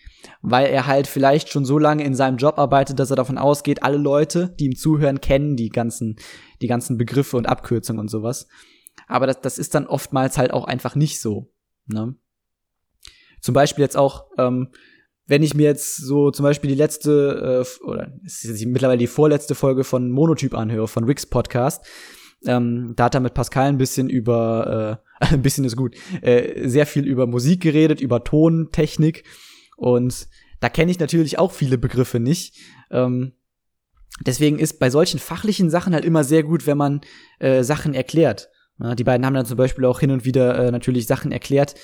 weil er halt vielleicht schon so lange in seinem Job arbeitet, dass er davon ausgeht, alle Leute, die ihm zuhören, kennen die ganzen, die ganzen Begriffe und Abkürzungen und sowas. Aber das, das ist dann oftmals halt auch einfach nicht so. Ne? Zum Beispiel jetzt auch, ähm, wenn ich mir jetzt so zum Beispiel die letzte, äh, oder es ist mittlerweile die vorletzte Folge von Monotyp anhöre, von Rick's Podcast, ähm, da hat er mit Pascal ein bisschen über ein bisschen ist gut, äh, sehr viel über Musik geredet, über Tontechnik und da kenne ich natürlich auch viele Begriffe nicht. Ähm, deswegen ist bei solchen fachlichen Sachen halt immer sehr gut, wenn man äh, Sachen erklärt. Ja, die beiden haben dann zum Beispiel auch hin und wieder äh, natürlich Sachen erklärt.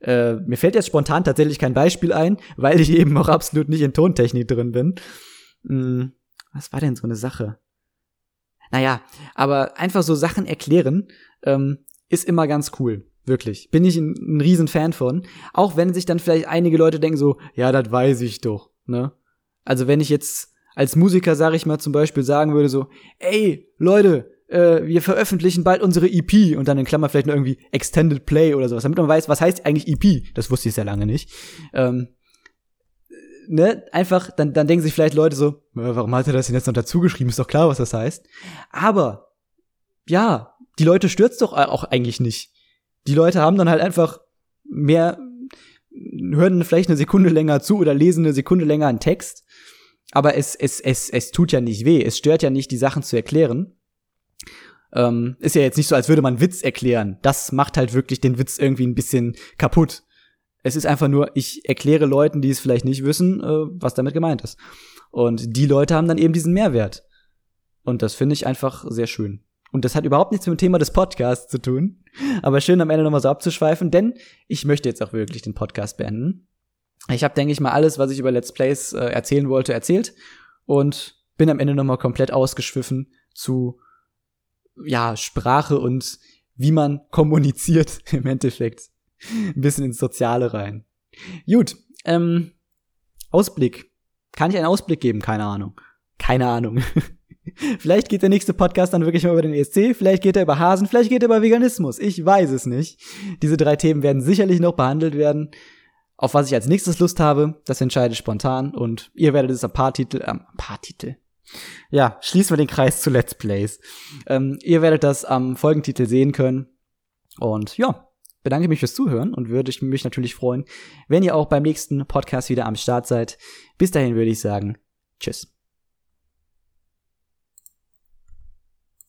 Äh, mir fällt jetzt spontan tatsächlich kein Beispiel ein, weil ich eben auch absolut nicht in Tontechnik drin bin. Hm, was war denn so eine Sache? Naja, aber einfach so Sachen erklären ähm, ist immer ganz cool. Wirklich. Bin ich ein, ein riesen Fan von. Auch wenn sich dann vielleicht einige Leute denken so, ja, das weiß ich doch, ne? Also wenn ich jetzt als Musiker, sag ich mal, zum Beispiel sagen würde so, ey, Leute, äh, wir veröffentlichen bald unsere EP und dann in Klammer vielleicht noch irgendwie Extended Play oder sowas, damit man weiß, was heißt eigentlich EP. Das wusste ich sehr lange nicht. Ähm, ne, einfach, dann, dann denken sich vielleicht Leute so, warum hat er das denn jetzt noch dazu geschrieben? Ist doch klar, was das heißt. Aber, ja, die Leute stürzt doch auch eigentlich nicht. Die Leute haben dann halt einfach mehr, hören vielleicht eine Sekunde länger zu oder lesen eine Sekunde länger einen Text. Aber es, es, es, es tut ja nicht weh. Es stört ja nicht, die Sachen zu erklären. Ähm, ist ja jetzt nicht so, als würde man Witz erklären. Das macht halt wirklich den Witz irgendwie ein bisschen kaputt. Es ist einfach nur, ich erkläre Leuten, die es vielleicht nicht wissen, äh, was damit gemeint ist. Und die Leute haben dann eben diesen Mehrwert. Und das finde ich einfach sehr schön. Und das hat überhaupt nichts mit dem Thema des Podcasts zu tun. Aber schön am Ende nochmal so abzuschweifen, denn ich möchte jetzt auch wirklich den Podcast beenden. Ich habe, denke ich mal, alles, was ich über Let's Plays äh, erzählen wollte, erzählt. Und bin am Ende nochmal komplett ausgeschwiffen zu, ja, Sprache und wie man kommuniziert im Endeffekt ein bisschen ins Soziale rein. Gut, ähm, Ausblick. Kann ich einen Ausblick geben? Keine Ahnung. Keine Ahnung. vielleicht geht der nächste Podcast dann wirklich mal über den ESC, vielleicht geht er über Hasen, vielleicht geht er über Veganismus. Ich weiß es nicht. Diese drei Themen werden sicherlich noch behandelt werden. Auf was ich als nächstes Lust habe, das entscheide ich spontan und ihr werdet es am Paartitel, am ähm, Paartitel. Ja, schließen wir den Kreis zu Let's Plays. Ähm, ihr werdet das am Folgentitel sehen können. Und ja, bedanke mich fürs Zuhören und würde ich mich natürlich freuen, wenn ihr auch beim nächsten Podcast wieder am Start seid. Bis dahin würde ich sagen, tschüss.